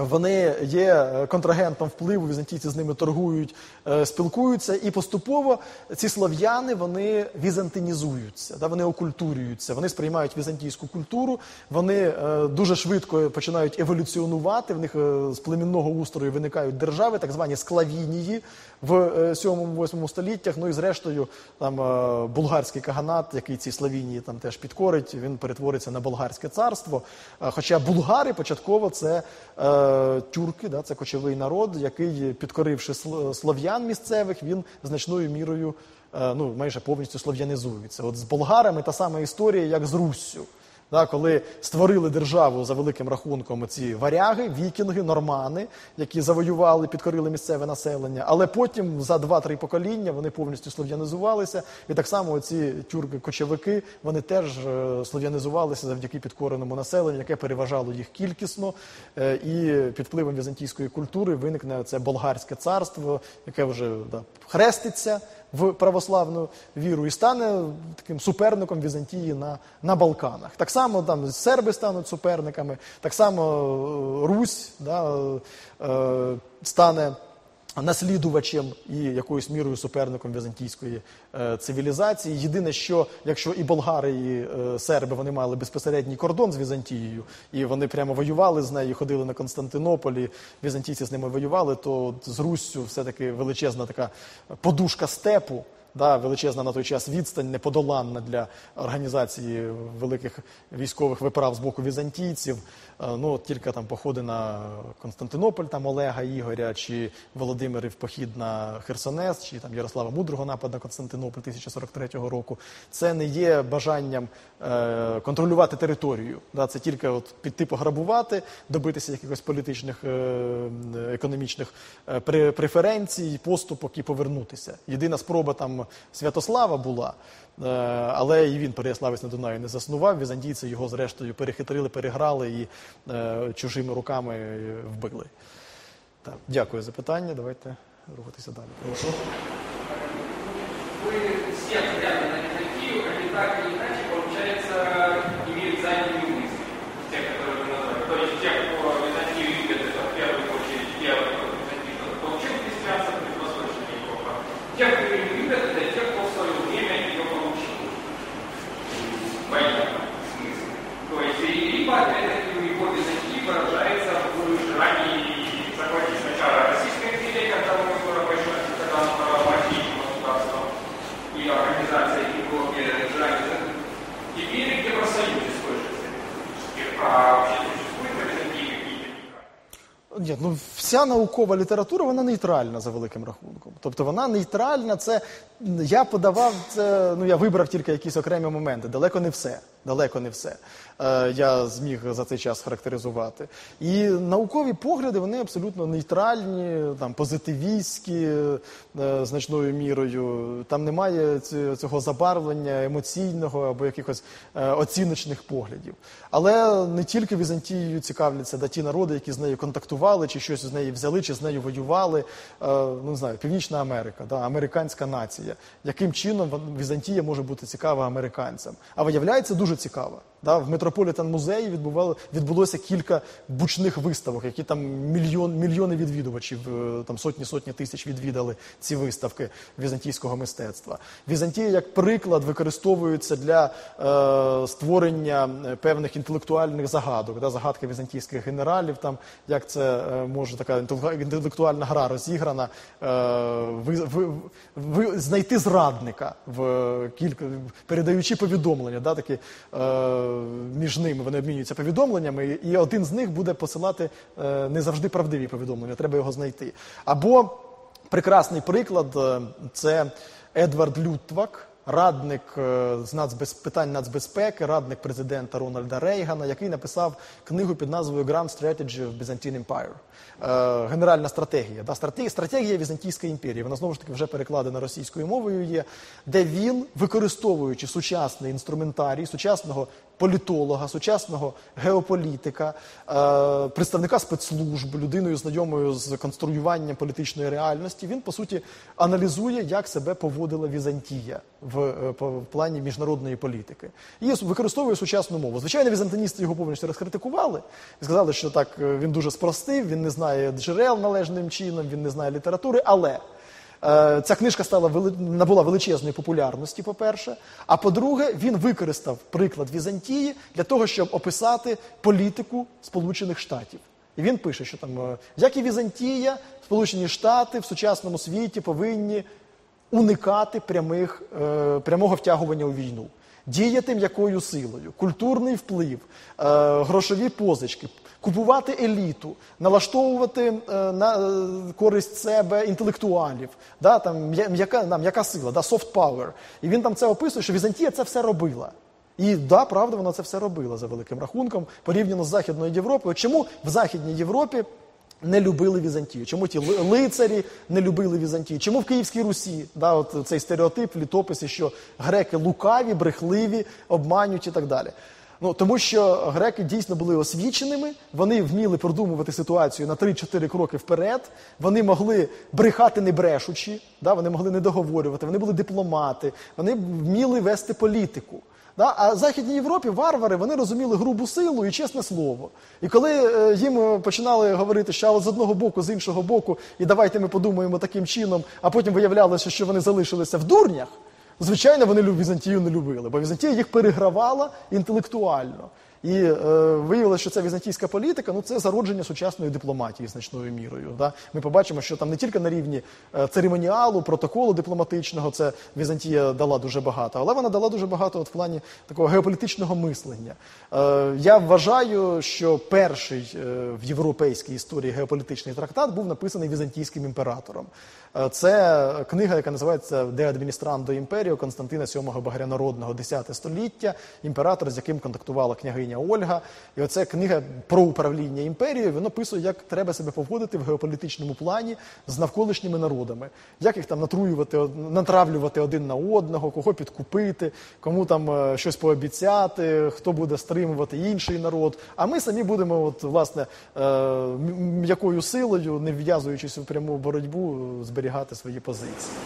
Speaker 2: Вони є е, контрагентом впливу, візантійці з ними торгують, е, спілкуються, і поступово ці слов'яни вони візантинізуються, да, вони окультурюються, вони сприймають візантійську культуру, вони е, дуже швидко починають еволюціонувати. В них з племінного устрою виникають держави, так звані склавінії в 7-8 століттях. Ну і зрештою, там булгарський каганат, який ці Славінії там теж підкорить, він перетвориться на болгарське царство. Хоча булгари початково це тюрки, да, це кочовий народ, який, підкоривши слов'ян місцевих, він значною мірою е, ну, майже повністю слов'янізується. От з болгарами та сама історія, як з Руссю. Да, коли створили державу за великим рахунком ці варяги, вікінги, нормани, які завоювали, підкорили місцеве населення, але потім за 2-3 покоління вони повністю слов'янизувалися. І так само ці тюрки-кочовики вони теж е, слов'янизувалися завдяки підкореному населенню, яке переважало їх кількісно. Е, І під впливом візантійської культури виникне це болгарське царство, яке вже да, хреститься в православну віру і стане таким суперником Візантії на, на Балканах. Так само там серби стануть суперниками, так само е, Русь да, е, стане наслідувачем і якоюсь мірою суперником візантійської е, цивілізації. Єдине, що якщо і болгари, і е, серби вони мали безпосередній кордон з Візантією, і вони прямо воювали з нею, ходили на Константинополі, візантійці з ними воювали, то з Руссю все-таки величезна така подушка степу. Да, величезна на той час відстань, неподоланна для організації великих військових виправ з боку візантійців. Е, Ну, от тільки там походи на Константинополь, там Олега Ігоря, чи Володимирів похід на Херсонес, чи там Ярослава Мудрого напад на Константинополь 1043 року. Це не є бажанням е, контролювати територію. Да, це тільки от піти пограбувати, добитися якихось політичних е, економічних е, преференцій, поступок і повернутися. Єдина спроба там Святослава була, але і він Переяславець на Дунаї не заснував. Візантійці його зрештою перехитрили, переграли і е, чужими руками вбили. Так, дякую за питання. Давайте рухатися далі. Прошу.
Speaker 6: Ви всі на Византию,
Speaker 2: вся наукова література вона нейтральна за великим рахунком. Тобто вона нейтральна. Це я подавав це. Ну я вибрав тільки якісь окремі моменти. Далеко не все. Далеко не все. Е, я зміг за цей час характеризувати. І наукові погляди вони абсолютно нейтральні, там позитивістські е, значною мірою. Там немає цього забарвлення емоційного або якихось е, оціночних поглядів. Але не тільки Візантією цікавляться да, ті народи, які з нею контактували, чи щось з неї взяли, чи з нею воювали. Ну не знаю, Північна Америка, да, американська нація. Яким чином Візантія може бути цікава американцям? А виявляється дуже цікава. Да, в Метрополітен музеї відбувало, відбулося кілька бучних виставок, які там мільйон, мільйони відвідувачів, е, там сотні сотні тисяч відвідали ці виставки візантійського мистецтва. Візантія як приклад використовується для е, створення е, певних інтелектуальних загадок, да, загадки візантійських генералів, там як це е, може така інтелектуальна гра розіграна, е, ви, ви, ви, знайти зрадника в кілька передаючи повідомлення, да, такі, е, між ними вони обмінюються повідомленнями, і один з них буде посилати е, не завжди правдиві повідомлення, треба його знайти. Або прекрасний приклад е, це Едвард Лютвак. Радник е, з нацбез... питань нацбезпеки, радник президента Рональда Рейгана, який написав книгу під назвою Grand Strategy of Byzantine Empire. Е, Генеральна стратегія. Да? Стратегія, стратегія Візантійської імперії. Вона знову ж таки вже перекладена російською мовою є, де він, використовуючи сучасний інструментарій, сучасного політолога, сучасного геополітика, е, представника спецслужб, людиною знайомою з конструюванням політичної реальності, він по суті аналізує, як себе поводила Візантія в, е, плані міжнародної політики. І використовує сучасну мову. Звичайно, візантиністи його повністю розкритикували і сказали, що так е, він дуже спростив, він не знає джерел належним чином, він не знає літератури, але. Е, Ця книжка стала набула величезної популярності, по-перше. А по-друге, він використав приклад Візантії для того, щоб описати політику Сполучених Штатів. І він пише, що там, е, як і Візантія, Сполучені Штати в сучасному світі повинні уникати прямих, е, прямого втягування у війну, діяти м'якою силою, культурний вплив, грошові позички, купувати еліту, налаштовувати е, на е, користь себе інтелектуалів, да, там, м'яка, да, м'яка сила, да, soft power. І він там це описує, що Візантія це все робила. І да, правда, вона це все робила за великим рахунком, порівняно з Західною Європою. Чому в Західній Європі не любили Візантію? Чому ті лицарі не любили Візантію? Чому в Київській Русі да, от цей стереотип в літописі, що греки лукаві, брехливі, обманюють і так далі? Ну, тому що греки дійсно були освіченими, вони вміли продумувати ситуацію на 3-4 кроки вперед, вони могли брехати не брешучи, да, вони могли не договорювати, вони були дипломати, вони вміли вести політику. Да? А в Західній Європі варвари вони розуміли грубу силу і чесне слово. І коли е, їм е, починали говорити, що а от з одного боку, з іншого боку, і давайте ми подумаємо таким чином, а потім виявлялося, що вони залишилися в дурнях, звичайно, вони Візантію не любили, бо Візантія їх перегравала інтелектуально. І е, виявилося, що ця візантійська політика ну це зародження сучасної дипломатії значною мірою. Да? Ми побачимо, що там не тільки на рівні е, церемоніалу, протоколу дипломатичного, це Візантія дала дуже багато, але вона дала дуже багато от в плані такого геополітичного мислення. Е, я вважаю, що перший е, в європейській історії геополітичний трактат був написаний візантійським імператором. Е, це книга, яка називається De Administrando Imperio Константина VII Багрянародного, 10 століття, імператор, з яким контактувала княгиня Ольга. І оця книга про управління імперією, він описує, як треба себе поводити в геополітичному плані з навколишніми народами, як їх там натруювати, натравлювати один на одного, кого підкупити, кому там е, щось пообіцяти, хто буде стримувати інший народ. А ми самі будемо, от, власне, е, м'якою силою, не вв'язуючись у пряму боротьбу, зберігати свої позиції.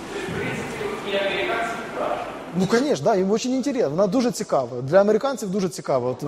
Speaker 2: Ну, звісно, да, їм дуже інтересно. Вона дуже цікава. Для американців дуже цікаво. От,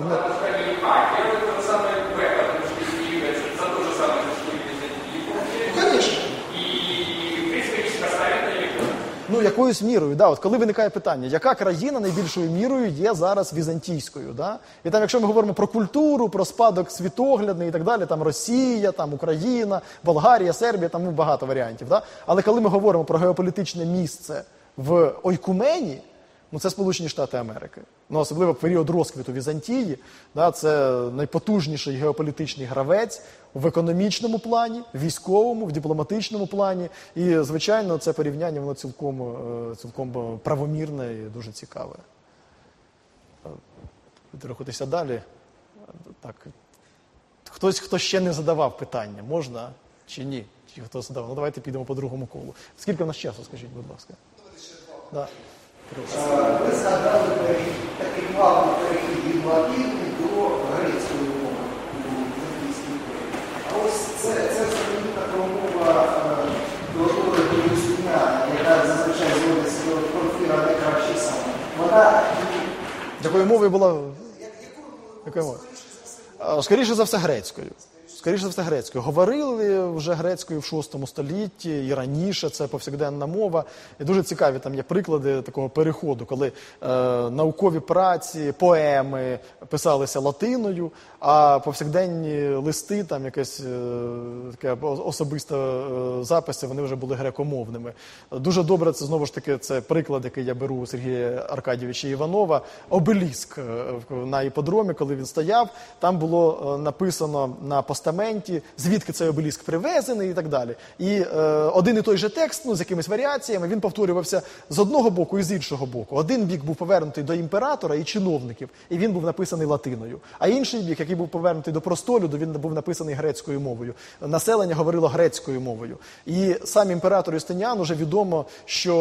Speaker 2: Якоюсь мірою, да, от коли виникає питання, яка країна найбільшою мірою є зараз візантійською? Да? І там, якщо ми говоримо про культуру, про спадок світоглядний і так далі, там Росія, там Україна, Болгарія, Сербія, там ну, багато варіантів. Да? Але коли ми говоримо про геополітичне місце в Ойкумені, Ну, це Сполучені Штати Америки. Ну, особливо період розквіту Візантії, да, це найпотужніший геополітичний гравець в економічному плані, в військовому, в дипломатичному плані. І, звичайно, це порівняння воно цілком, е, цілком правомірне і дуже цікаве. Е, рухатися далі. Так. Хтось, хто ще не задавав питання, можна чи ні? Чи хто задавав? Ну, давайте підемо по другому колу. Скільки в нас часу, скажіть, будь ласка? Да.
Speaker 3: Е, Ви згадали перехід, такий плавний перехід від латинної до грецької мови у Візантійській імперії. А ось це, це знаменита промова е, Теодора до яка зазвичай зводиться до Порфіра найкраще саме. Вона
Speaker 2: Якою мовою була? Якою мовою? Скоріше за все, грецькою. Скоріше за все, грецькою. Говорили вже грецькою в VI столітті і раніше це повсякденна мова. І дуже цікаві там є приклади такого переходу, коли е, наукові праці, поеми писалися латиною, а повсякденні листи, там якесь е, таке особисте е, записи, вони вже були грекомовними. Дуже добре, це знову ж таки це приклад, який я беру у Сергія Аркадійовича Іванова. Обеліск е, на іподромі, коли він стояв, там було е, написано на постаменті, звідки цей обеліск привезений і так далі. І е, один і той же текст, ну з якимись варіаціями, він повторювався з одного боку і з іншого боку. Один бік був повернутий до імператора і чиновників, і він був написаний латиною. А інший бік, який був повернутий до простолюду, він був написаний грецькою мовою. Населення говорило грецькою мовою. І сам імператор Юстиніан уже відомо, що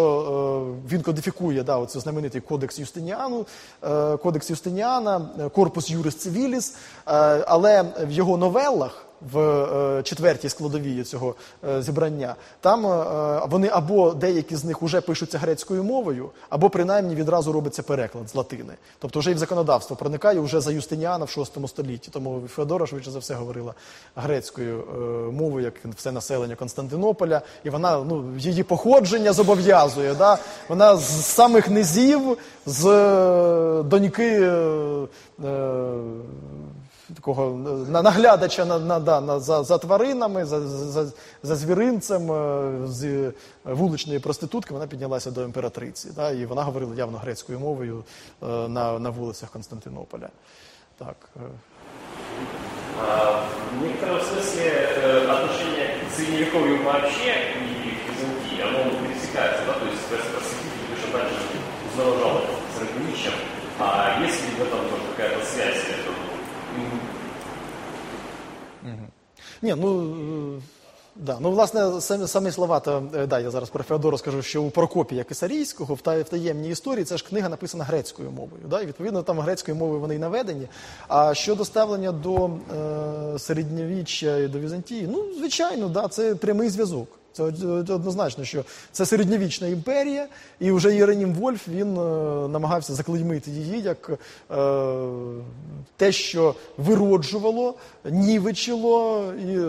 Speaker 2: е, він кодифікує да, оцей знаменитий кодекс Юстиніану, е, кодекс Юстиніана, е, корпус Юрис Цивіліс, е, але в його новелах. В е, четвертій складовій цього е, зібрання там е, вони або деякі з них вже пишуться грецькою мовою, або принаймні відразу робиться переклад з латини. Тобто вже і в законодавство проникає вже за Юстиніана в VI столітті. Тому Феодора швидше за все говорила грецькою мовою, як все населення Константинополя, і вона ну її походження зобов'язує. Да? Вона з самих низів, з доньки такого на- наглядача на, на, да, на, за, за тваринами, за, за, за звіринцем е, з е, вуличної проститутки, вона піднялася до імператриці. Да, і вона говорила явно грецькою мовою е, на, на вулицях Константинополя. Так. е.
Speaker 5: А, В некотором смысле э, отношение к средневековью вообще и к Византии, оно пересекается, да, то есть просветитель точно так же узнавал это с Рыгуничем, а есть ли в этом тоже какая-то связь?
Speaker 2: Ні, ну. е, Да, ну власне самі, самі слова, то е, да, я зараз про Феодора скажу, що у Прокопія Кисарійського в та- в таємній історії це ж книга написана грецькою мовою. Да, і відповідно там грецькою мовою вони й наведені. А щодо ставлення до е, середньовіччя і до Візантії, ну звичайно, да, це прямий зв'язок. Це од- од- однозначно, що це середньовічна імперія, і вже Єронім Вольф він е, намагався заклеймити її як е, те, що вироджувало, нівечило і е,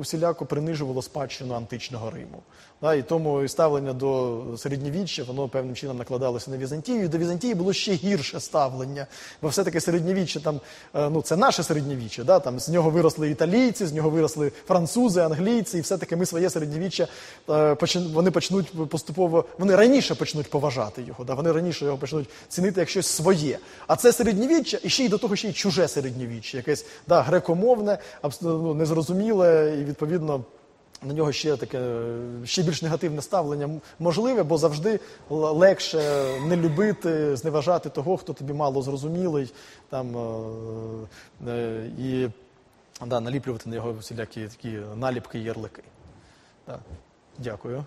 Speaker 2: усіляко принижувало спадщину античного Риму. Да, і тому і ставлення до середньовіччя воно певним чином накладалося на Візантію. До Візантії було ще гірше ставлення, бо все-таки середньовіччя там, е, ну це наше середньовіччя, да, там з нього виросли італійці, з нього виросли французи, англійці, і все-таки ми своє середньовіччя е, вони почнуть поступово, вони раніше почнуть поважати його, да, вони раніше його почнуть цінити як щось своє. А це середньовіччя, і ще й до того ще й чуже середньовіччя, якесь да, грекомовне, абсолютно ну, незрозуміле, і відповідно. На нього ще таке ще більш негативне ставлення можливе, бо завжди легше не любити, зневажати того, хто тобі мало зрозумілий, там е, е, і да, наліплювати на його всілякі такі наліпки ярлики. Да. Дякую.